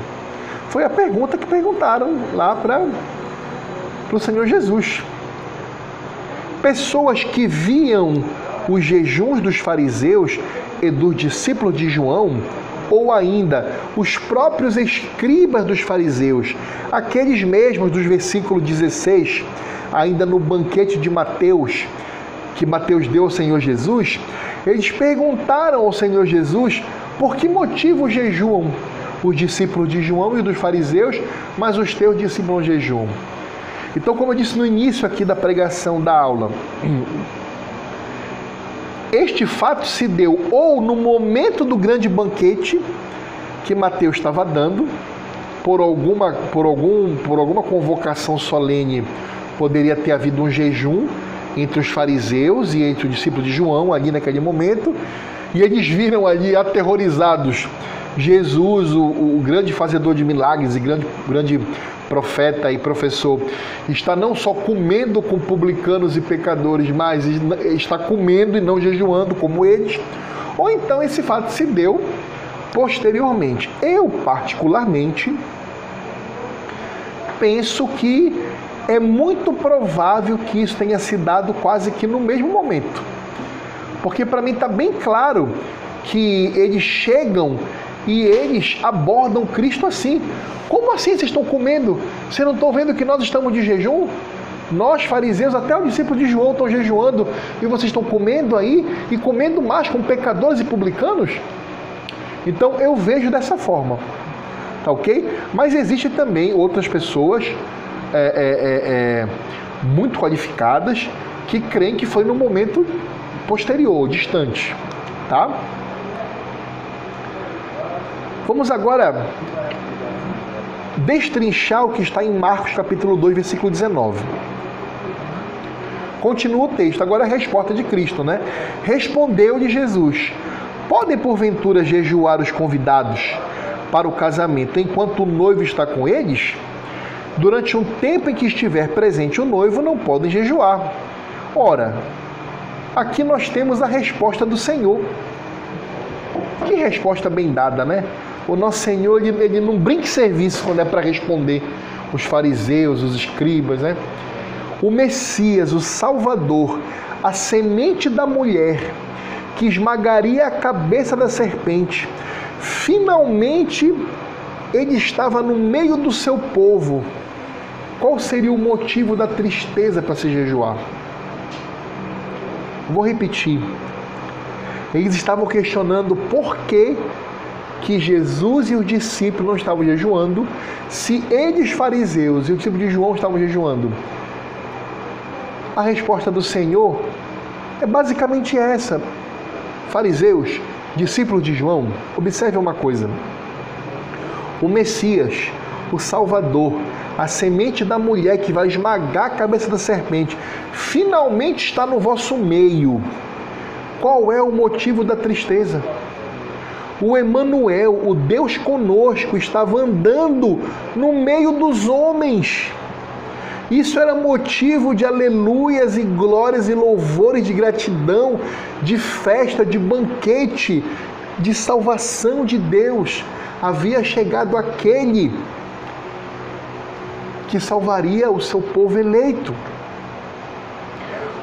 Foi a pergunta que perguntaram lá para o Senhor Jesus. Pessoas que viam os jejuns dos fariseus e dos discípulos de João, ou ainda os próprios escribas dos fariseus, aqueles mesmos dos versículos 16, ainda no banquete de Mateus, que Mateus deu ao Senhor Jesus, eles perguntaram ao Senhor Jesus por que motivo jejuam os discípulos de João e dos fariseus, mas os teus discípulos jejuam. Então, como eu disse no início aqui da pregação da aula, este fato se deu ou no momento do grande banquete que Mateus estava dando, por alguma, por algum, por alguma convocação solene, poderia ter havido um jejum entre os fariseus e entre os discípulos de João ali naquele momento, e eles viram ali aterrorizados Jesus, o, o grande fazedor de milagres e grande, grande profeta e professor, está não só comendo com publicanos e pecadores, mas está comendo e não jejuando como eles. Ou então esse fato se deu posteriormente. Eu, particularmente, penso que é muito provável que isso tenha se dado quase que no mesmo momento. Porque para mim está bem claro que eles chegam e eles abordam Cristo assim. Como assim vocês estão comendo? Vocês não estão vendo que nós estamos de jejum? Nós, fariseus, até o discípulo de João estão jejuando e vocês estão comendo aí e comendo mais com pecadores e publicanos? Então eu vejo dessa forma, tá ok? Mas existe também outras pessoas é, é, é, é muito qualificadas que creem que foi no momento posterior, distante, tá? Vamos agora destrinchar o que está em Marcos capítulo 2, versículo 19. Continua o texto, agora a resposta de Cristo, né? Respondeu-lhe Jesus: Podem porventura jejuar os convidados para o casamento enquanto o noivo está com eles? Durante um tempo em que estiver presente o noivo, não podem jejuar. Ora, aqui nós temos a resposta do Senhor. Que resposta bem dada, né? O nosso Senhor ele, ele não brinca em serviço quando é para responder os fariseus, os escribas, né? O Messias, o Salvador, a semente da mulher que esmagaria a cabeça da serpente, finalmente ele estava no meio do seu povo. Qual seria o motivo da tristeza para se jejuar? Vou repetir. Eles estavam questionando por que que Jesus e os discípulos não estavam jejuando, se eles, fariseus e o discípulo de João estavam jejuando? A resposta do Senhor é basicamente essa. Fariseus, discípulos de João, observe uma coisa. O Messias, o Salvador, a semente da mulher que vai esmagar a cabeça da serpente, finalmente está no vosso meio. Qual é o motivo da tristeza? O Emanuel, o Deus conosco, estava andando no meio dos homens. Isso era motivo de aleluias e glórias e louvores de gratidão, de festa, de banquete, de salvação de Deus. Havia chegado aquele que salvaria o seu povo eleito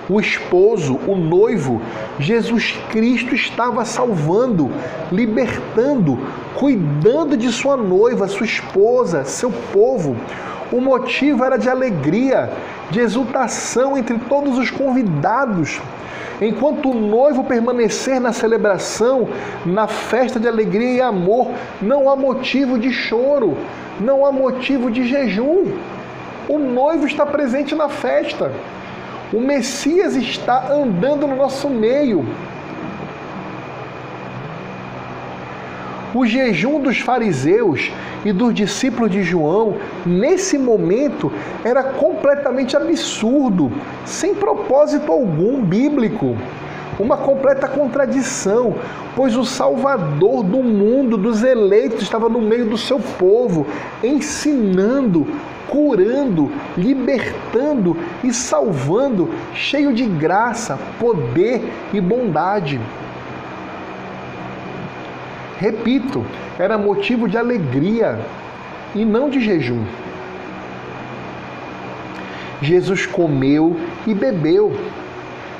o esposo, o noivo, Jesus Cristo estava salvando, libertando, cuidando de sua noiva, sua esposa, seu povo. O motivo era de alegria, de exultação entre todos os convidados. Enquanto o noivo permanecer na celebração, na festa de alegria e amor, não há motivo de choro, não há motivo de jejum. O noivo está presente na festa. O Messias está andando no nosso meio. O jejum dos fariseus e dos discípulos de João, nesse momento, era completamente absurdo, sem propósito algum bíblico. Uma completa contradição, pois o Salvador do mundo, dos eleitos, estava no meio do seu povo, ensinando, curando, libertando e salvando, cheio de graça, poder e bondade. Repito, era motivo de alegria e não de jejum. Jesus comeu e bebeu,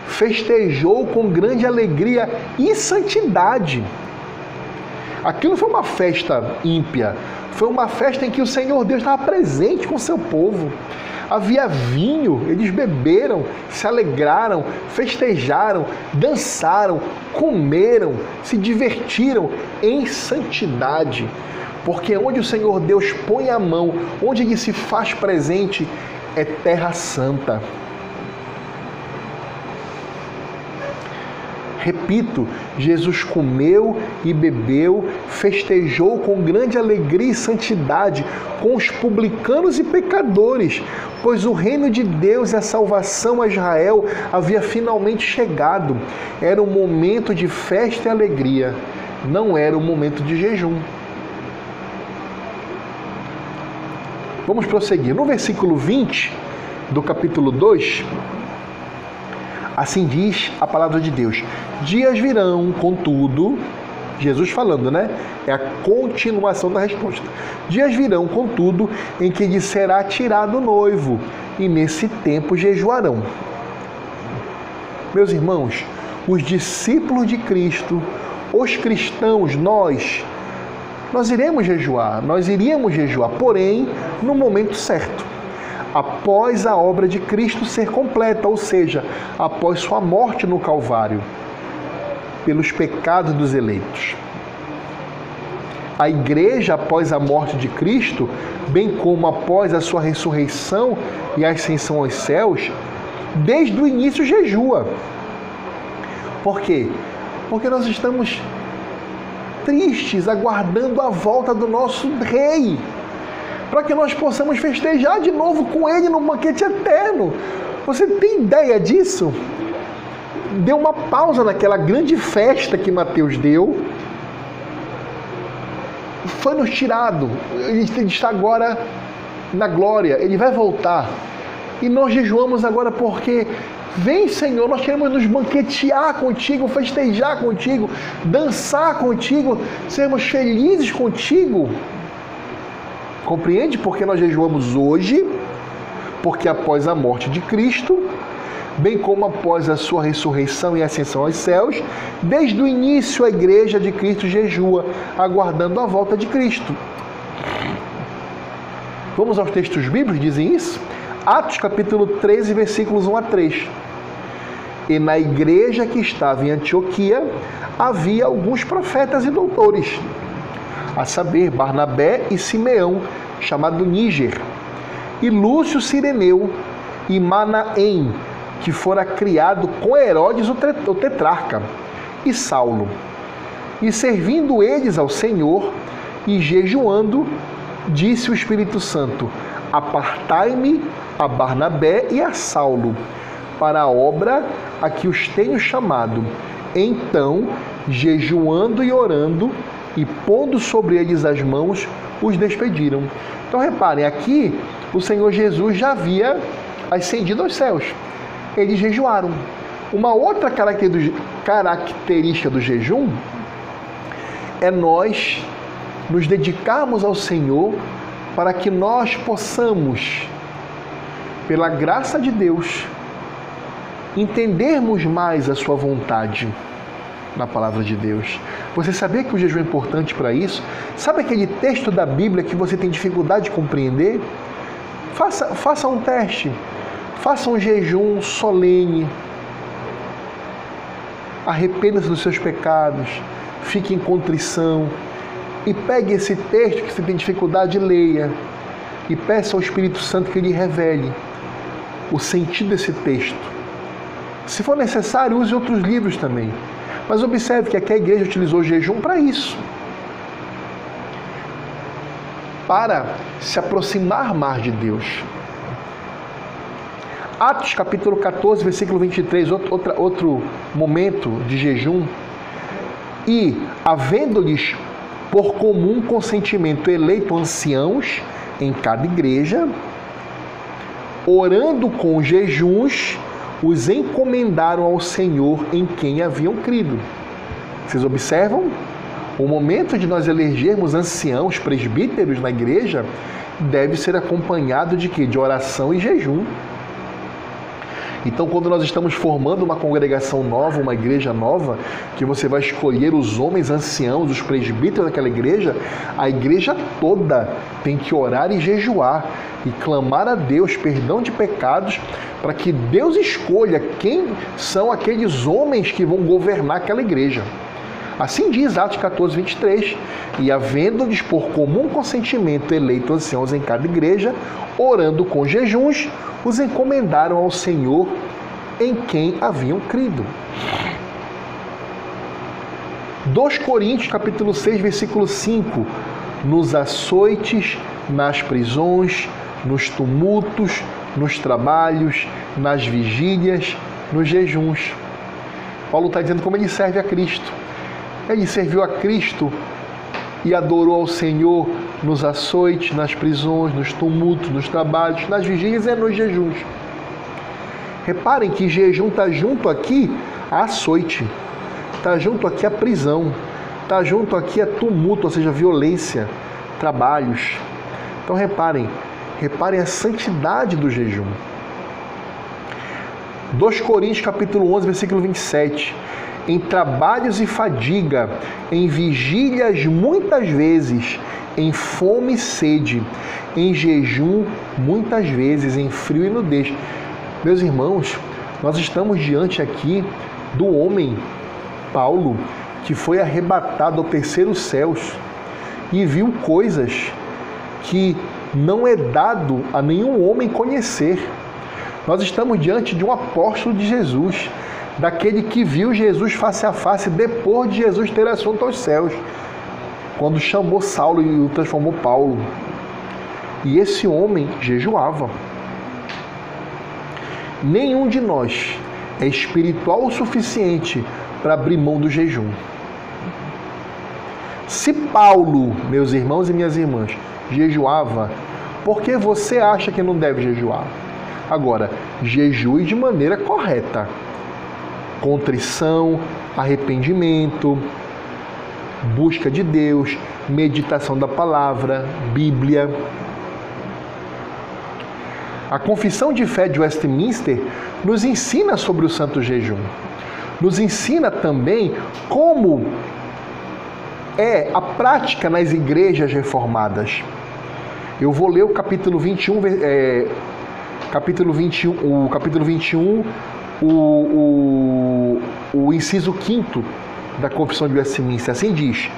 festejou com grande alegria e santidade. Aquilo foi uma festa ímpia, foi uma festa em que o Senhor Deus estava presente com o seu povo. Havia vinho, eles beberam, se alegraram, festejaram, dançaram, comeram, se divertiram em santidade. Porque onde o Senhor Deus põe a mão, onde ele se faz presente, é terra santa. Repito, Jesus comeu e bebeu, festejou com grande alegria e santidade com os publicanos e pecadores, pois o reino de Deus e a salvação a Israel havia finalmente chegado. Era um momento de festa e alegria, não era um momento de jejum. Vamos prosseguir. No versículo 20 do capítulo 2, Assim diz a palavra de Deus. Dias virão, contudo, Jesus falando, né? É a continuação da resposta. Dias virão, contudo, em que lhe será tirado o noivo, e nesse tempo jejuarão. Meus irmãos, os discípulos de Cristo, os cristãos, nós, nós iremos jejuar, nós iríamos jejuar, porém, no momento certo após a obra de Cristo ser completa, ou seja, após sua morte no Calvário, pelos pecados dos eleitos. A igreja, após a morte de Cristo, bem como após a sua ressurreição e ascensão aos céus, desde o início jejua. Por quê? Porque nós estamos tristes, aguardando a volta do nosso rei para que nós possamos festejar de novo com Ele no banquete eterno. Você tem ideia disso? Deu uma pausa naquela grande festa que Mateus deu. Foi nos tirado. Ele está agora na glória. Ele vai voltar. E nós jejuamos agora porque Vem, Senhor, nós queremos nos banquetear contigo, festejar contigo, dançar contigo, sermos felizes contigo. Compreende por que nós jejuamos hoje? Porque após a morte de Cristo, bem como após a sua ressurreição e ascensão aos céus, desde o início a igreja de Cristo jejua, aguardando a volta de Cristo. Vamos aos textos bíblicos, dizem isso? Atos capítulo 13, versículos 1 a 3. E na igreja que estava em Antioquia havia alguns profetas e doutores a saber, Barnabé e Simeão, chamado Níger, e Lúcio Sireneu e Manaém, que fora criado com Herodes o tetrarca, e Saulo. E servindo eles ao Senhor e jejuando, disse o Espírito Santo: Apartai-me a Barnabé e a Saulo para a obra a que os tenho chamado. Então, jejuando e orando, e pondo sobre eles as mãos, os despediram. Então reparem, aqui o Senhor Jesus já havia ascendido aos céus. Eles jejuaram. Uma outra característica do jejum é nós nos dedicarmos ao Senhor para que nós possamos, pela graça de Deus, entendermos mais a Sua vontade na palavra de Deus. Você sabia que o jejum é importante para isso? Sabe aquele texto da Bíblia que você tem dificuldade de compreender? Faça, faça um teste. Faça um jejum solene. arrependa-se dos seus pecados, fique em contrição e pegue esse texto que você tem dificuldade e leia e peça ao Espírito Santo que lhe revele o sentido desse texto. Se for necessário, use outros livros também. Mas observe que aqui a igreja utilizou o jejum para isso. Para se aproximar mais de Deus. Atos capítulo 14, versículo 23, outro, outro momento de jejum. E, havendo-lhes por comum consentimento eleito anciãos em cada igreja, orando com jejuns, os encomendaram ao Senhor em quem haviam crido. Vocês observam? O momento de nós elegermos anciãos, presbíteros na igreja, deve ser acompanhado de quê? De oração e jejum. Então, quando nós estamos formando uma congregação nova, uma igreja nova, que você vai escolher os homens anciãos, os presbíteros daquela igreja, a igreja toda tem que orar e jejuar e clamar a Deus perdão de pecados para que Deus escolha quem são aqueles homens que vão governar aquela igreja. Assim diz Atos 14, 23. E havendo-lhes por comum consentimento eleito anciãos em cada igreja, orando com jejuns, os encomendaram ao Senhor em quem haviam crido. 2 Coríntios capítulo 6, versículo 5. Nos açoites, nas prisões, nos tumultos, nos trabalhos, nas vigílias, nos jejuns. Paulo está dizendo como ele serve a Cristo. Ele serviu a Cristo e adorou ao Senhor nos açoites, nas prisões, nos tumultos, nos trabalhos, nas vigílias e nos jejuns. Reparem que jejum está junto aqui a açoite, está junto aqui a prisão, está junto aqui a tumulto, ou seja, violência, trabalhos. Então reparem, reparem a santidade do jejum. 2 Coríntios capítulo 11, versículo 27 em trabalhos e fadiga, em vigílias muitas vezes, em fome e sede, em jejum muitas vezes, em frio e nudez. Meus irmãos, nós estamos diante aqui do homem, Paulo, que foi arrebatado ao terceiro céus e viu coisas que não é dado a nenhum homem conhecer. Nós estamos diante de um apóstolo de Jesus daquele que viu Jesus face a face depois de Jesus ter assunto aos céus, quando chamou Saulo e o transformou Paulo. E esse homem jejuava. Nenhum de nós é espiritual o suficiente para abrir mão do jejum. Se Paulo, meus irmãos e minhas irmãs, jejuava, por que você acha que não deve jejuar? Agora, jejue de maneira correta contrição, arrependimento, busca de Deus, meditação da palavra, Bíblia. A confissão de fé de Westminster nos ensina sobre o santo jejum. Nos ensina também como é a prática nas igrejas reformadas. Eu vou ler o capítulo 21, é, capítulo 21, o capítulo 21, o, o, o inciso 5 da Confissão de Westminster. Assim diz: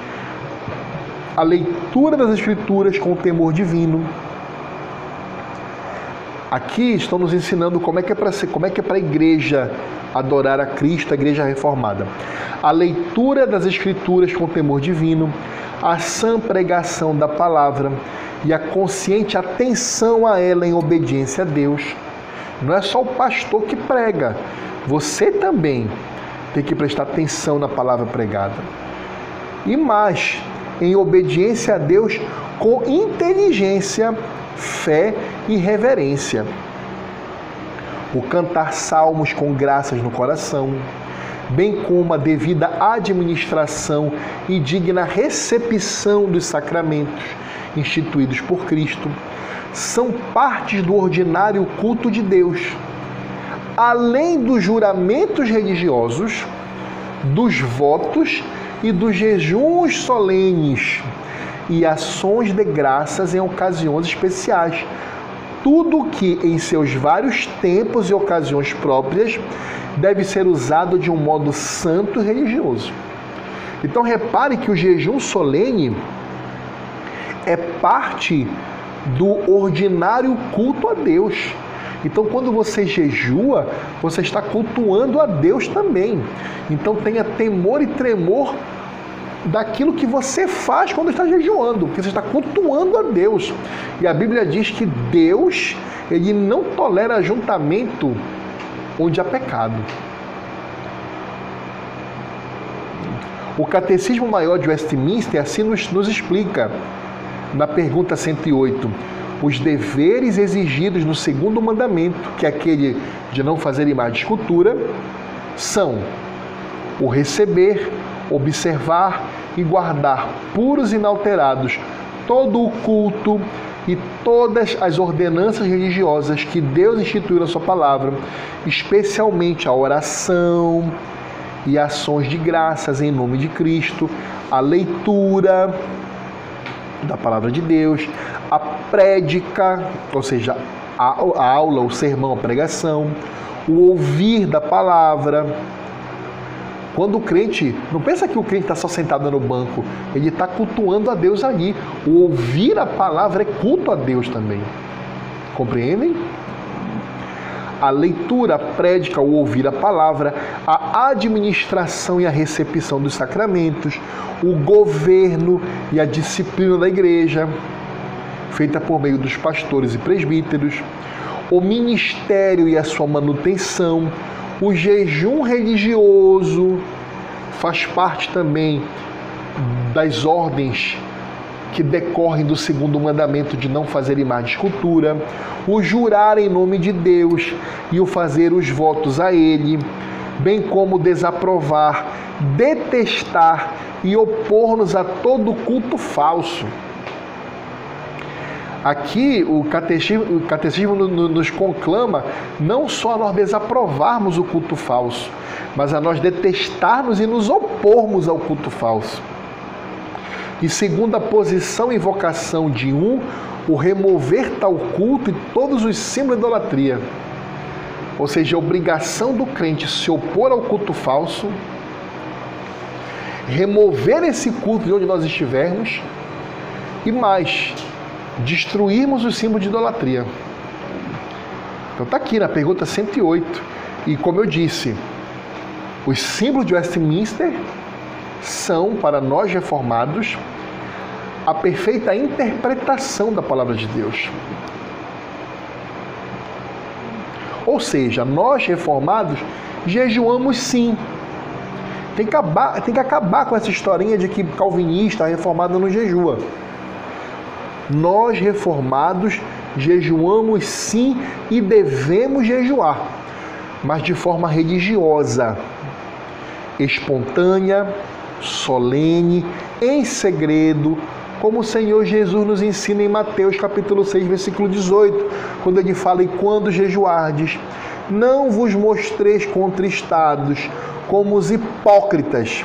a leitura das Escrituras com o temor divino. Aqui estão nos ensinando como é que é para como é que é para a igreja adorar a Cristo, a igreja reformada. A leitura das Escrituras com temor divino, a sã pregação da palavra e a consciente atenção a ela em obediência a Deus não é só o pastor que prega, você também tem que prestar atenção na palavra pregada. E mais, em obediência a Deus com inteligência, fé e reverência. O cantar salmos com graças no coração, bem como a devida administração e digna recepção dos sacramentos instituídos por Cristo são partes do ordinário culto de Deus, além dos juramentos religiosos, dos votos e dos jejuns solenes e ações de graças em ocasiões especiais. tudo que em seus vários tempos e ocasiões próprias deve ser usado de um modo santo e religioso. Então repare que o jejum solene é parte do ordinário culto a Deus. Então, quando você jejua, você está cultuando a Deus também. Então, tenha temor e tremor daquilo que você faz quando está jejuando, porque você está cultuando a Deus. E a Bíblia diz que Deus, ele não tolera ajuntamento onde há pecado. O Catecismo Maior de Westminster assim nos, nos explica, na pergunta 108, os deveres exigidos no segundo mandamento, que é aquele de não fazer imagem de escultura, são o receber, observar e guardar puros e inalterados todo o culto e todas as ordenanças religiosas que Deus instituiu na Sua palavra, especialmente a oração e ações de graças em nome de Cristo, a leitura da palavra de Deus, a prédica, ou seja, a, a aula, o sermão, a pregação, o ouvir da palavra, quando o crente, não pensa que o crente está só sentado no banco, ele está cultuando a Deus ali. O ouvir a palavra é culto a Deus também. Compreendem? A leitura, a prédica, o ouvir a palavra, a administração e a recepção dos sacramentos, o governo e a disciplina da igreja, feita por meio dos pastores e presbíteros, o ministério e a sua manutenção, o jejum religioso faz parte também das ordens que decorrem do segundo mandamento de não fazer imagem de escultura, o jurar em nome de Deus e o fazer os votos a Ele, bem como desaprovar, detestar e opor-nos a todo culto falso Aqui o catecismo, o catecismo nos conclama não só a nós desaprovarmos o culto falso, mas a nós detestarmos e nos opormos ao culto falso. E segundo a posição e vocação de um, o remover tal culto e todos os símbolos de idolatria. Ou seja, a obrigação do crente se opor ao culto falso, remover esse culto de onde nós estivermos, e mais, destruirmos o símbolo de idolatria. Então está aqui na pergunta 108. E como eu disse, os símbolos de Westminster são, para nós reformados, a perfeita interpretação da palavra de Deus. Ou seja, nós reformados jejuamos sim. Tem que acabar, tem que acabar com essa historinha de que calvinista, reformado não jejua. Nós reformados jejuamos sim e devemos jejuar, mas de forma religiosa, espontânea, solene, em segredo, como o Senhor Jesus nos ensina em Mateus capítulo 6, versículo 18, quando ele fala: "E quando jejuardes, não vos mostreis contristados como os hipócritas,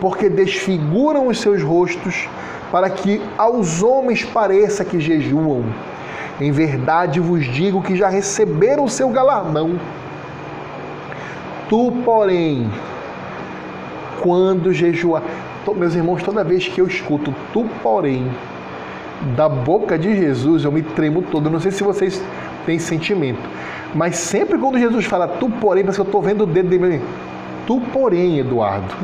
porque desfiguram os seus rostos para que aos homens pareça que jejuam. Em verdade vos digo que já receberam o seu galardão. Tu, porém, quando jejuar. Meus irmãos, toda vez que eu escuto tu, porém, da boca de Jesus, eu me tremo todo. Não sei se vocês têm sentimento, mas sempre quando Jesus fala tu, porém, parece que eu estou vendo o dedo dele. Tu, porém, Eduardo,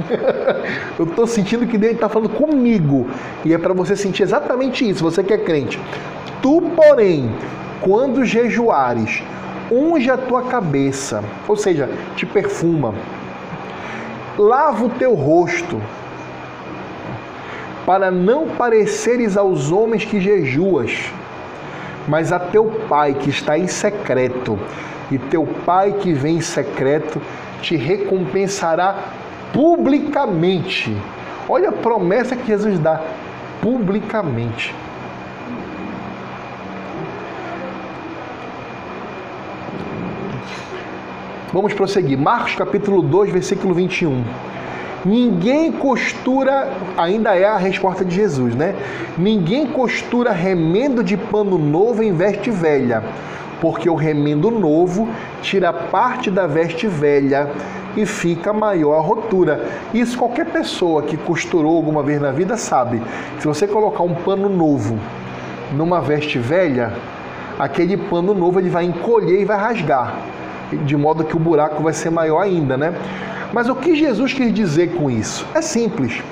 <laughs> eu estou sentindo que Deus está falando comigo. E é para você sentir exatamente isso, você que é crente. Tu, porém, quando jejuares, unge a tua cabeça, ou seja, te perfuma, lava o teu rosto, para não pareceres aos homens que jejuas, mas a teu pai que está em secreto, e teu pai que vem em secreto te recompensará publicamente. Olha a promessa que Jesus dá: publicamente. Vamos prosseguir. Marcos capítulo 2, versículo 21. Ninguém costura, ainda é a resposta de Jesus, né? Ninguém costura remendo de pano novo em veste velha, porque o remendo novo tira parte da veste velha e fica maior a rotura. Isso qualquer pessoa que costurou alguma vez na vida sabe. Se você colocar um pano novo numa veste velha, aquele pano novo ele vai encolher e vai rasgar, de modo que o buraco vai ser maior ainda, né? Mas o que Jesus quis dizer com isso? É simples.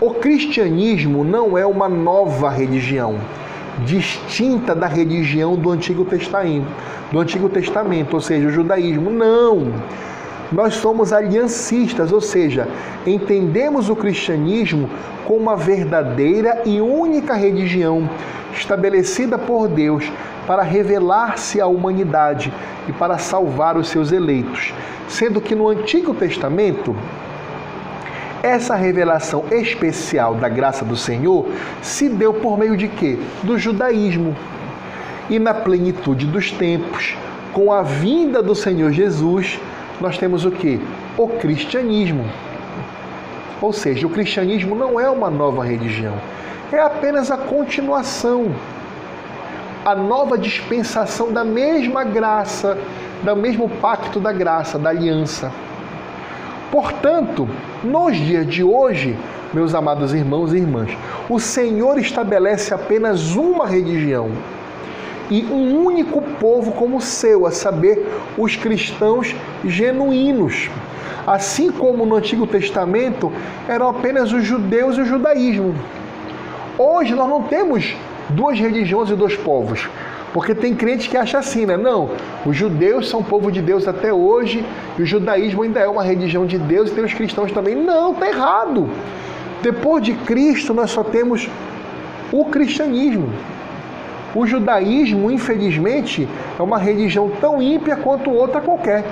O cristianismo não é uma nova religião, distinta da religião do Antigo Testamento, do Antigo Testamento, ou seja, o judaísmo. Não. Nós somos aliancistas, ou seja, entendemos o cristianismo como uma verdadeira e única religião estabelecida por Deus para revelar-se à humanidade e para salvar os seus eleitos. Sendo que no Antigo Testamento, essa revelação especial da graça do Senhor se deu por meio de quê? Do judaísmo. E na plenitude dos tempos, com a vinda do Senhor Jesus, nós temos o que? O cristianismo. Ou seja, o cristianismo não é uma nova religião, é apenas a continuação, a nova dispensação da mesma graça, do mesmo pacto da graça, da aliança. Portanto, nos dias de hoje, meus amados irmãos e irmãs, o Senhor estabelece apenas uma religião e um único povo como seu, a saber, os cristãos genuínos. Assim como no Antigo Testamento eram apenas os judeus e o judaísmo. Hoje nós não temos duas religiões e dois povos. Porque tem crente que acha assim, né? Não, os judeus são povo de Deus até hoje e o judaísmo ainda é uma religião de Deus e tem os cristãos também. Não, tá errado. Depois de Cristo, nós só temos o cristianismo. O judaísmo, infelizmente, é uma religião tão ímpia quanto outra qualquer.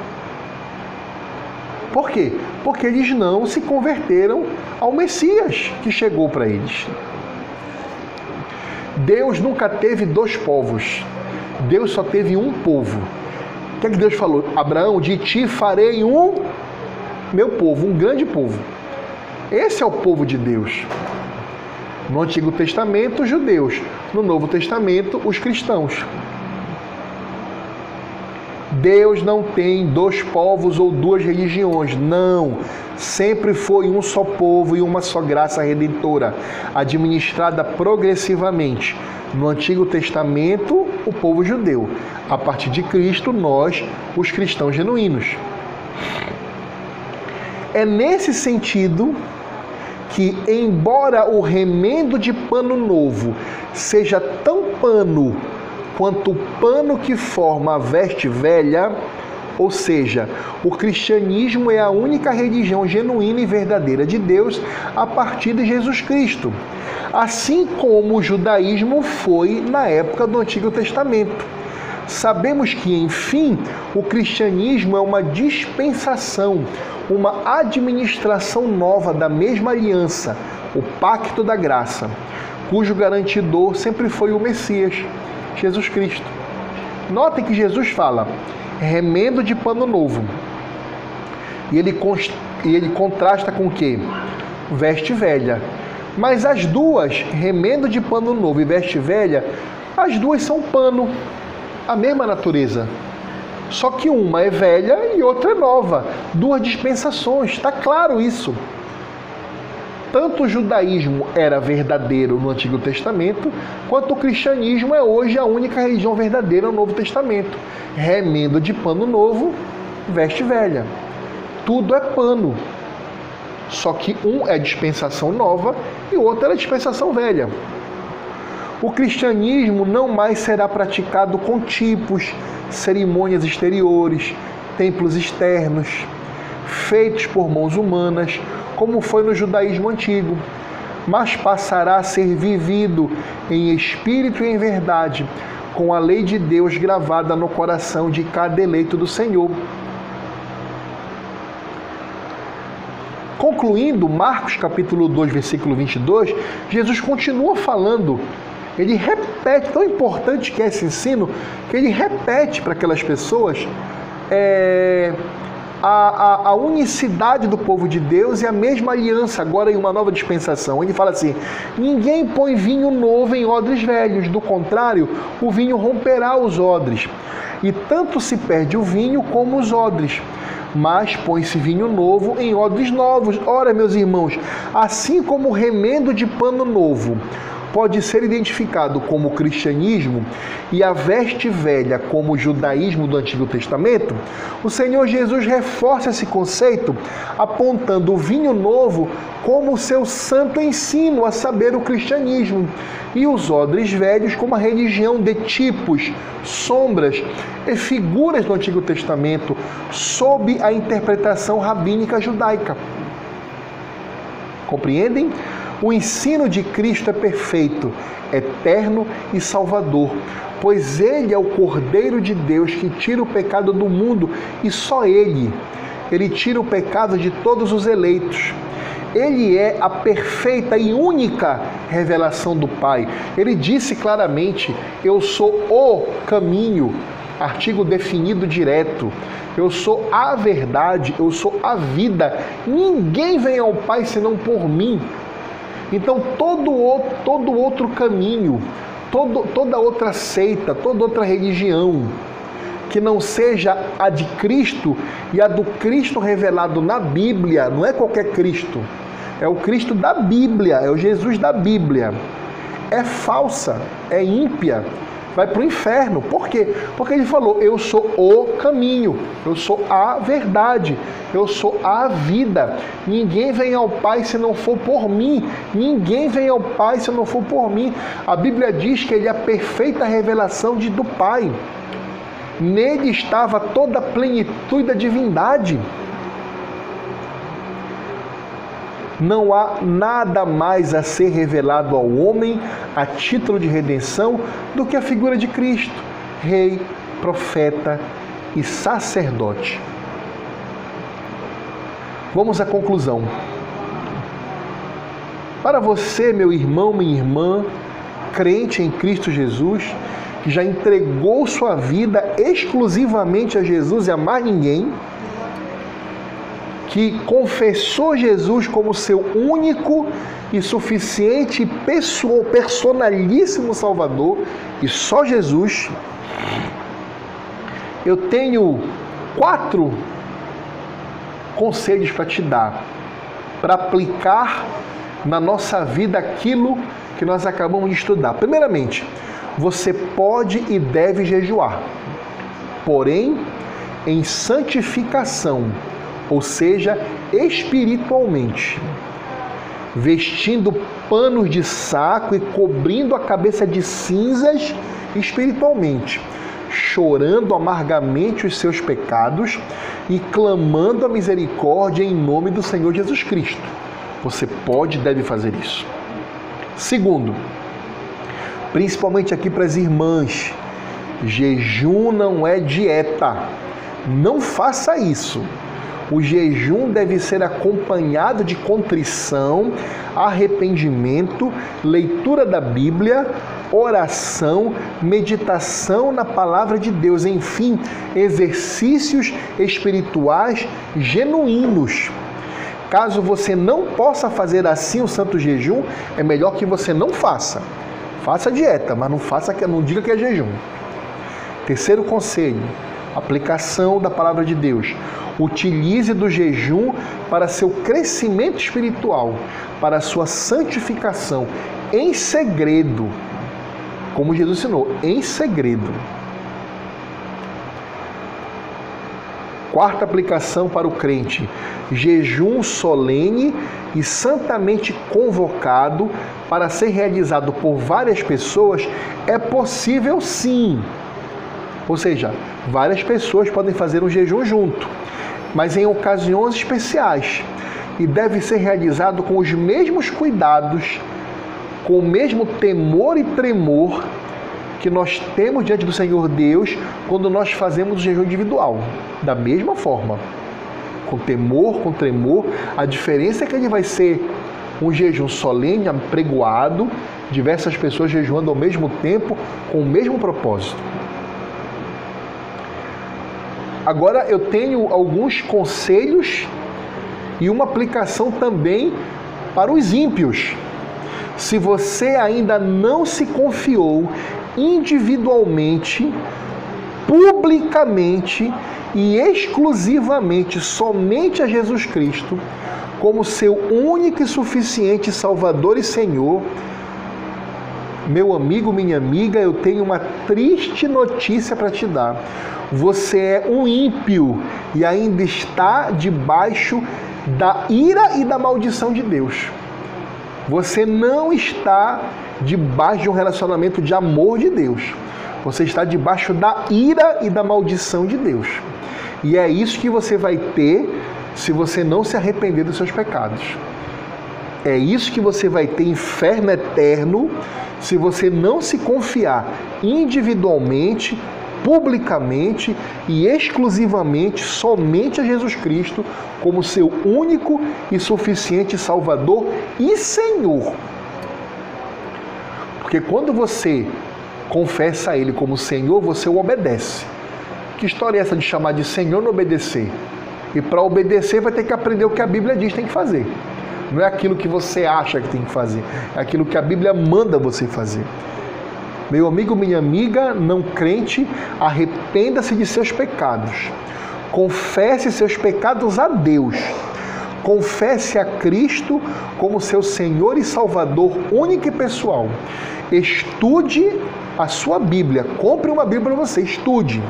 Por quê? Porque eles não se converteram ao Messias que chegou para eles. Deus nunca teve dois povos. Deus só teve um povo. O que é que Deus falou? Abraão, de ti farei um meu povo, um grande povo. Esse é o povo de Deus. No Antigo Testamento, os judeus. No Novo Testamento, os cristãos. Deus não tem dois povos ou duas religiões. Não. Sempre foi um só povo e uma só graça redentora, administrada progressivamente. No Antigo Testamento, o povo judeu. A partir de Cristo, nós, os cristãos genuínos. É nesse sentido que, embora o remendo de pano novo seja tão pano quanto o pano que forma a veste velha, ou seja, o cristianismo é a única religião genuína e verdadeira de Deus a partir de Jesus Cristo, assim como o judaísmo foi na época do Antigo Testamento. Sabemos que, enfim, o cristianismo é uma dispensação, uma administração nova da mesma aliança, o pacto da graça, cujo garantidor sempre foi o Messias, Jesus Cristo. Notem que Jesus fala: remendo de pano novo. E ele, e ele contrasta com o que? Veste velha. Mas as duas, remendo de pano novo e veste velha, as duas são pano a mesma natureza. Só que uma é velha e outra é nova. Duas dispensações, está claro isso. Tanto o judaísmo era verdadeiro no Antigo Testamento, quanto o cristianismo é hoje a única religião verdadeira no Novo Testamento. Remendo de pano novo, veste velha. Tudo é pano. Só que um é dispensação nova e o outro é dispensação velha. O cristianismo não mais será praticado com tipos, cerimônias exteriores, templos externos, feitos por mãos humanas, como foi no judaísmo antigo, mas passará a ser vivido em espírito e em verdade, com a lei de Deus gravada no coração de cada eleito do Senhor. Concluindo Marcos capítulo 2, versículo 22, Jesus continua falando ele repete, tão importante que é esse ensino, que ele repete para aquelas pessoas é, a, a, a, unicidade do povo de Deus e a mesma aliança, agora em uma nova dispensação. Ele fala assim: ninguém põe vinho novo em odres velhos, do contrário, o vinho romperá os odres. E tanto se perde o vinho como os odres. Mas põe-se vinho novo em odres novos. Ora, meus irmãos, assim como o remendo de pano novo pode ser identificado como cristianismo e a veste velha como judaísmo do Antigo Testamento, o Senhor Jesus reforça esse conceito apontando o vinho novo como seu santo ensino, a saber, o cristianismo, e os odres velhos como a religião de tipos, sombras e figuras do Antigo Testamento, sob a interpretação rabínica judaica. Compreendem? O ensino de Cristo é perfeito, eterno e salvador, pois ele é o Cordeiro de Deus que tira o pecado do mundo e só ele. Ele tira o pecado de todos os eleitos. Ele é a perfeita e única revelação do Pai. Ele disse claramente: Eu sou o caminho, artigo definido direto. Eu sou a verdade, eu sou a vida. Ninguém vem ao Pai senão por mim. Então, todo, outro, todo outro caminho, todo, toda outra seita, toda outra religião que não seja a de Cristo e a do Cristo revelado na Bíblia, não é qualquer Cristo, é o Cristo da Bíblia, é o Jesus da Bíblia, é falsa, é ímpia, vai para o inferno. Por quê? Porque ele falou: Eu sou o caminho, eu sou a verdade, eu sou a vida. Ninguém vem ao Pai se não for por mim. Ninguém vem ao Pai se não for por mim. A Bíblia diz que ele é a perfeita revelação de, do Pai. Nele estava toda a plenitude da divindade. Não há nada mais a ser revelado ao homem a título de redenção do que a figura de Cristo, rei, profeta e sacerdote. Vamos à conclusão. Para você, meu irmão, minha irmã, crente em Cristo Jesus, que já entregou sua vida exclusivamente a Jesus e a mais ninguém, que confessou Jesus como seu único e suficiente pessoal, personalíssimo Salvador, e só Jesus, eu tenho quatro conselhos para te dar, para aplicar na nossa vida aquilo que nós acabamos de estudar. Primeiramente, você pode e deve jejuar, porém, em santificação ou seja, espiritualmente, vestindo panos de saco e cobrindo a cabeça de cinzas espiritualmente, chorando amargamente os seus pecados e clamando a misericórdia em nome do Senhor Jesus Cristo. Você pode e deve fazer isso. Segundo, principalmente aqui para as irmãs, jejum não é dieta. Não faça isso. O jejum deve ser acompanhado de contrição, arrependimento, leitura da Bíblia, oração, meditação na palavra de Deus, enfim, exercícios espirituais genuínos. Caso você não possa fazer assim o santo jejum, é melhor que você não faça. Faça dieta, mas não faça não diga que é jejum. Terceiro conselho: aplicação da palavra de Deus. Utilize do jejum para seu crescimento espiritual, para sua santificação, em segredo. Como Jesus ensinou, em segredo. Quarta aplicação para o crente: jejum solene e santamente convocado para ser realizado por várias pessoas é possível sim. Ou seja, várias pessoas podem fazer um jejum junto mas em ocasiões especiais e deve ser realizado com os mesmos cuidados, com o mesmo temor e tremor que nós temos diante do Senhor Deus quando nós fazemos o jejum individual. Da mesma forma, com temor, com tremor, a diferença é que ele vai ser um jejum solene, apregoado, diversas pessoas jejuando ao mesmo tempo, com o mesmo propósito. Agora eu tenho alguns conselhos e uma aplicação também para os ímpios. Se você ainda não se confiou individualmente, publicamente e exclusivamente somente a Jesus Cristo como seu único e suficiente Salvador e Senhor, meu amigo, minha amiga, eu tenho uma triste notícia para te dar. Você é um ímpio e ainda está debaixo da ira e da maldição de Deus. Você não está debaixo de um relacionamento de amor de Deus. Você está debaixo da ira e da maldição de Deus. E é isso que você vai ter se você não se arrepender dos seus pecados. É isso que você vai ter inferno eterno se você não se confiar individualmente, publicamente e exclusivamente somente a Jesus Cristo como seu único e suficiente Salvador e Senhor. Porque quando você confessa a Ele como Senhor, você o obedece. Que história é essa de chamar de Senhor não obedecer? E para obedecer vai ter que aprender o que a Bíblia diz tem que fazer. Não é aquilo que você acha que tem que fazer, é aquilo que a Bíblia manda você fazer. Meu amigo, minha amiga, não crente, arrependa-se de seus pecados. Confesse seus pecados a Deus. Confesse a Cristo como seu Senhor e Salvador único e pessoal. Estude a sua Bíblia. Compre uma Bíblia para você, estude.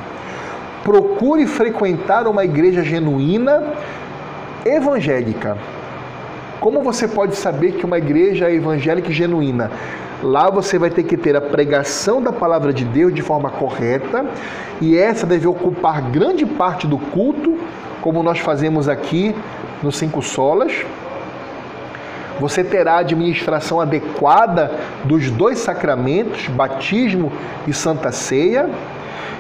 Procure frequentar uma igreja genuína evangélica. Como você pode saber que uma igreja é evangélica e genuína? Lá você vai ter que ter a pregação da palavra de Deus de forma correta, e essa deve ocupar grande parte do culto, como nós fazemos aqui no Cinco Solas. Você terá a administração adequada dos dois sacramentos, batismo e santa ceia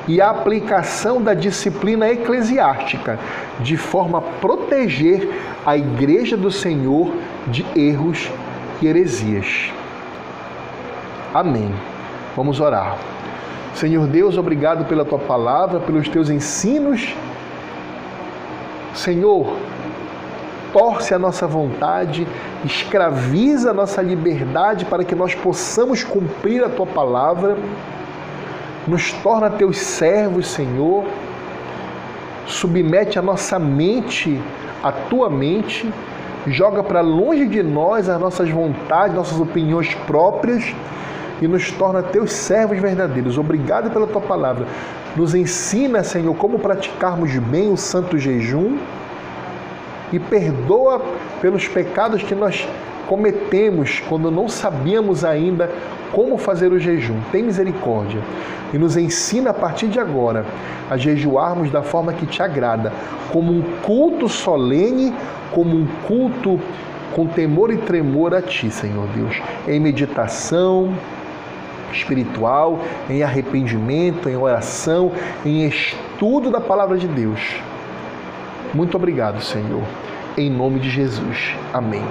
e a aplicação da disciplina eclesiástica, de forma a proteger a Igreja do Senhor de erros e heresias. Amém. Vamos orar. Senhor Deus, obrigado pela tua palavra, pelos teus ensinos. Senhor, torce a nossa vontade, escraviza a nossa liberdade para que nós possamos cumprir a tua palavra nos torna teus servos, Senhor. Submete a nossa mente, a tua mente, joga para longe de nós as nossas vontades, nossas opiniões próprias e nos torna teus servos verdadeiros. Obrigado pela tua palavra. Nos ensina, Senhor, como praticarmos bem o santo jejum e perdoa pelos pecados que nós cometemos quando não sabíamos ainda como fazer o jejum. Tem misericórdia e nos ensina a partir de agora a jejuarmos da forma que te agrada, como um culto solene, como um culto com temor e tremor a ti, Senhor Deus, em meditação espiritual, em arrependimento, em oração, em estudo da palavra de Deus. Muito obrigado, Senhor. Em nome de Jesus. Amém.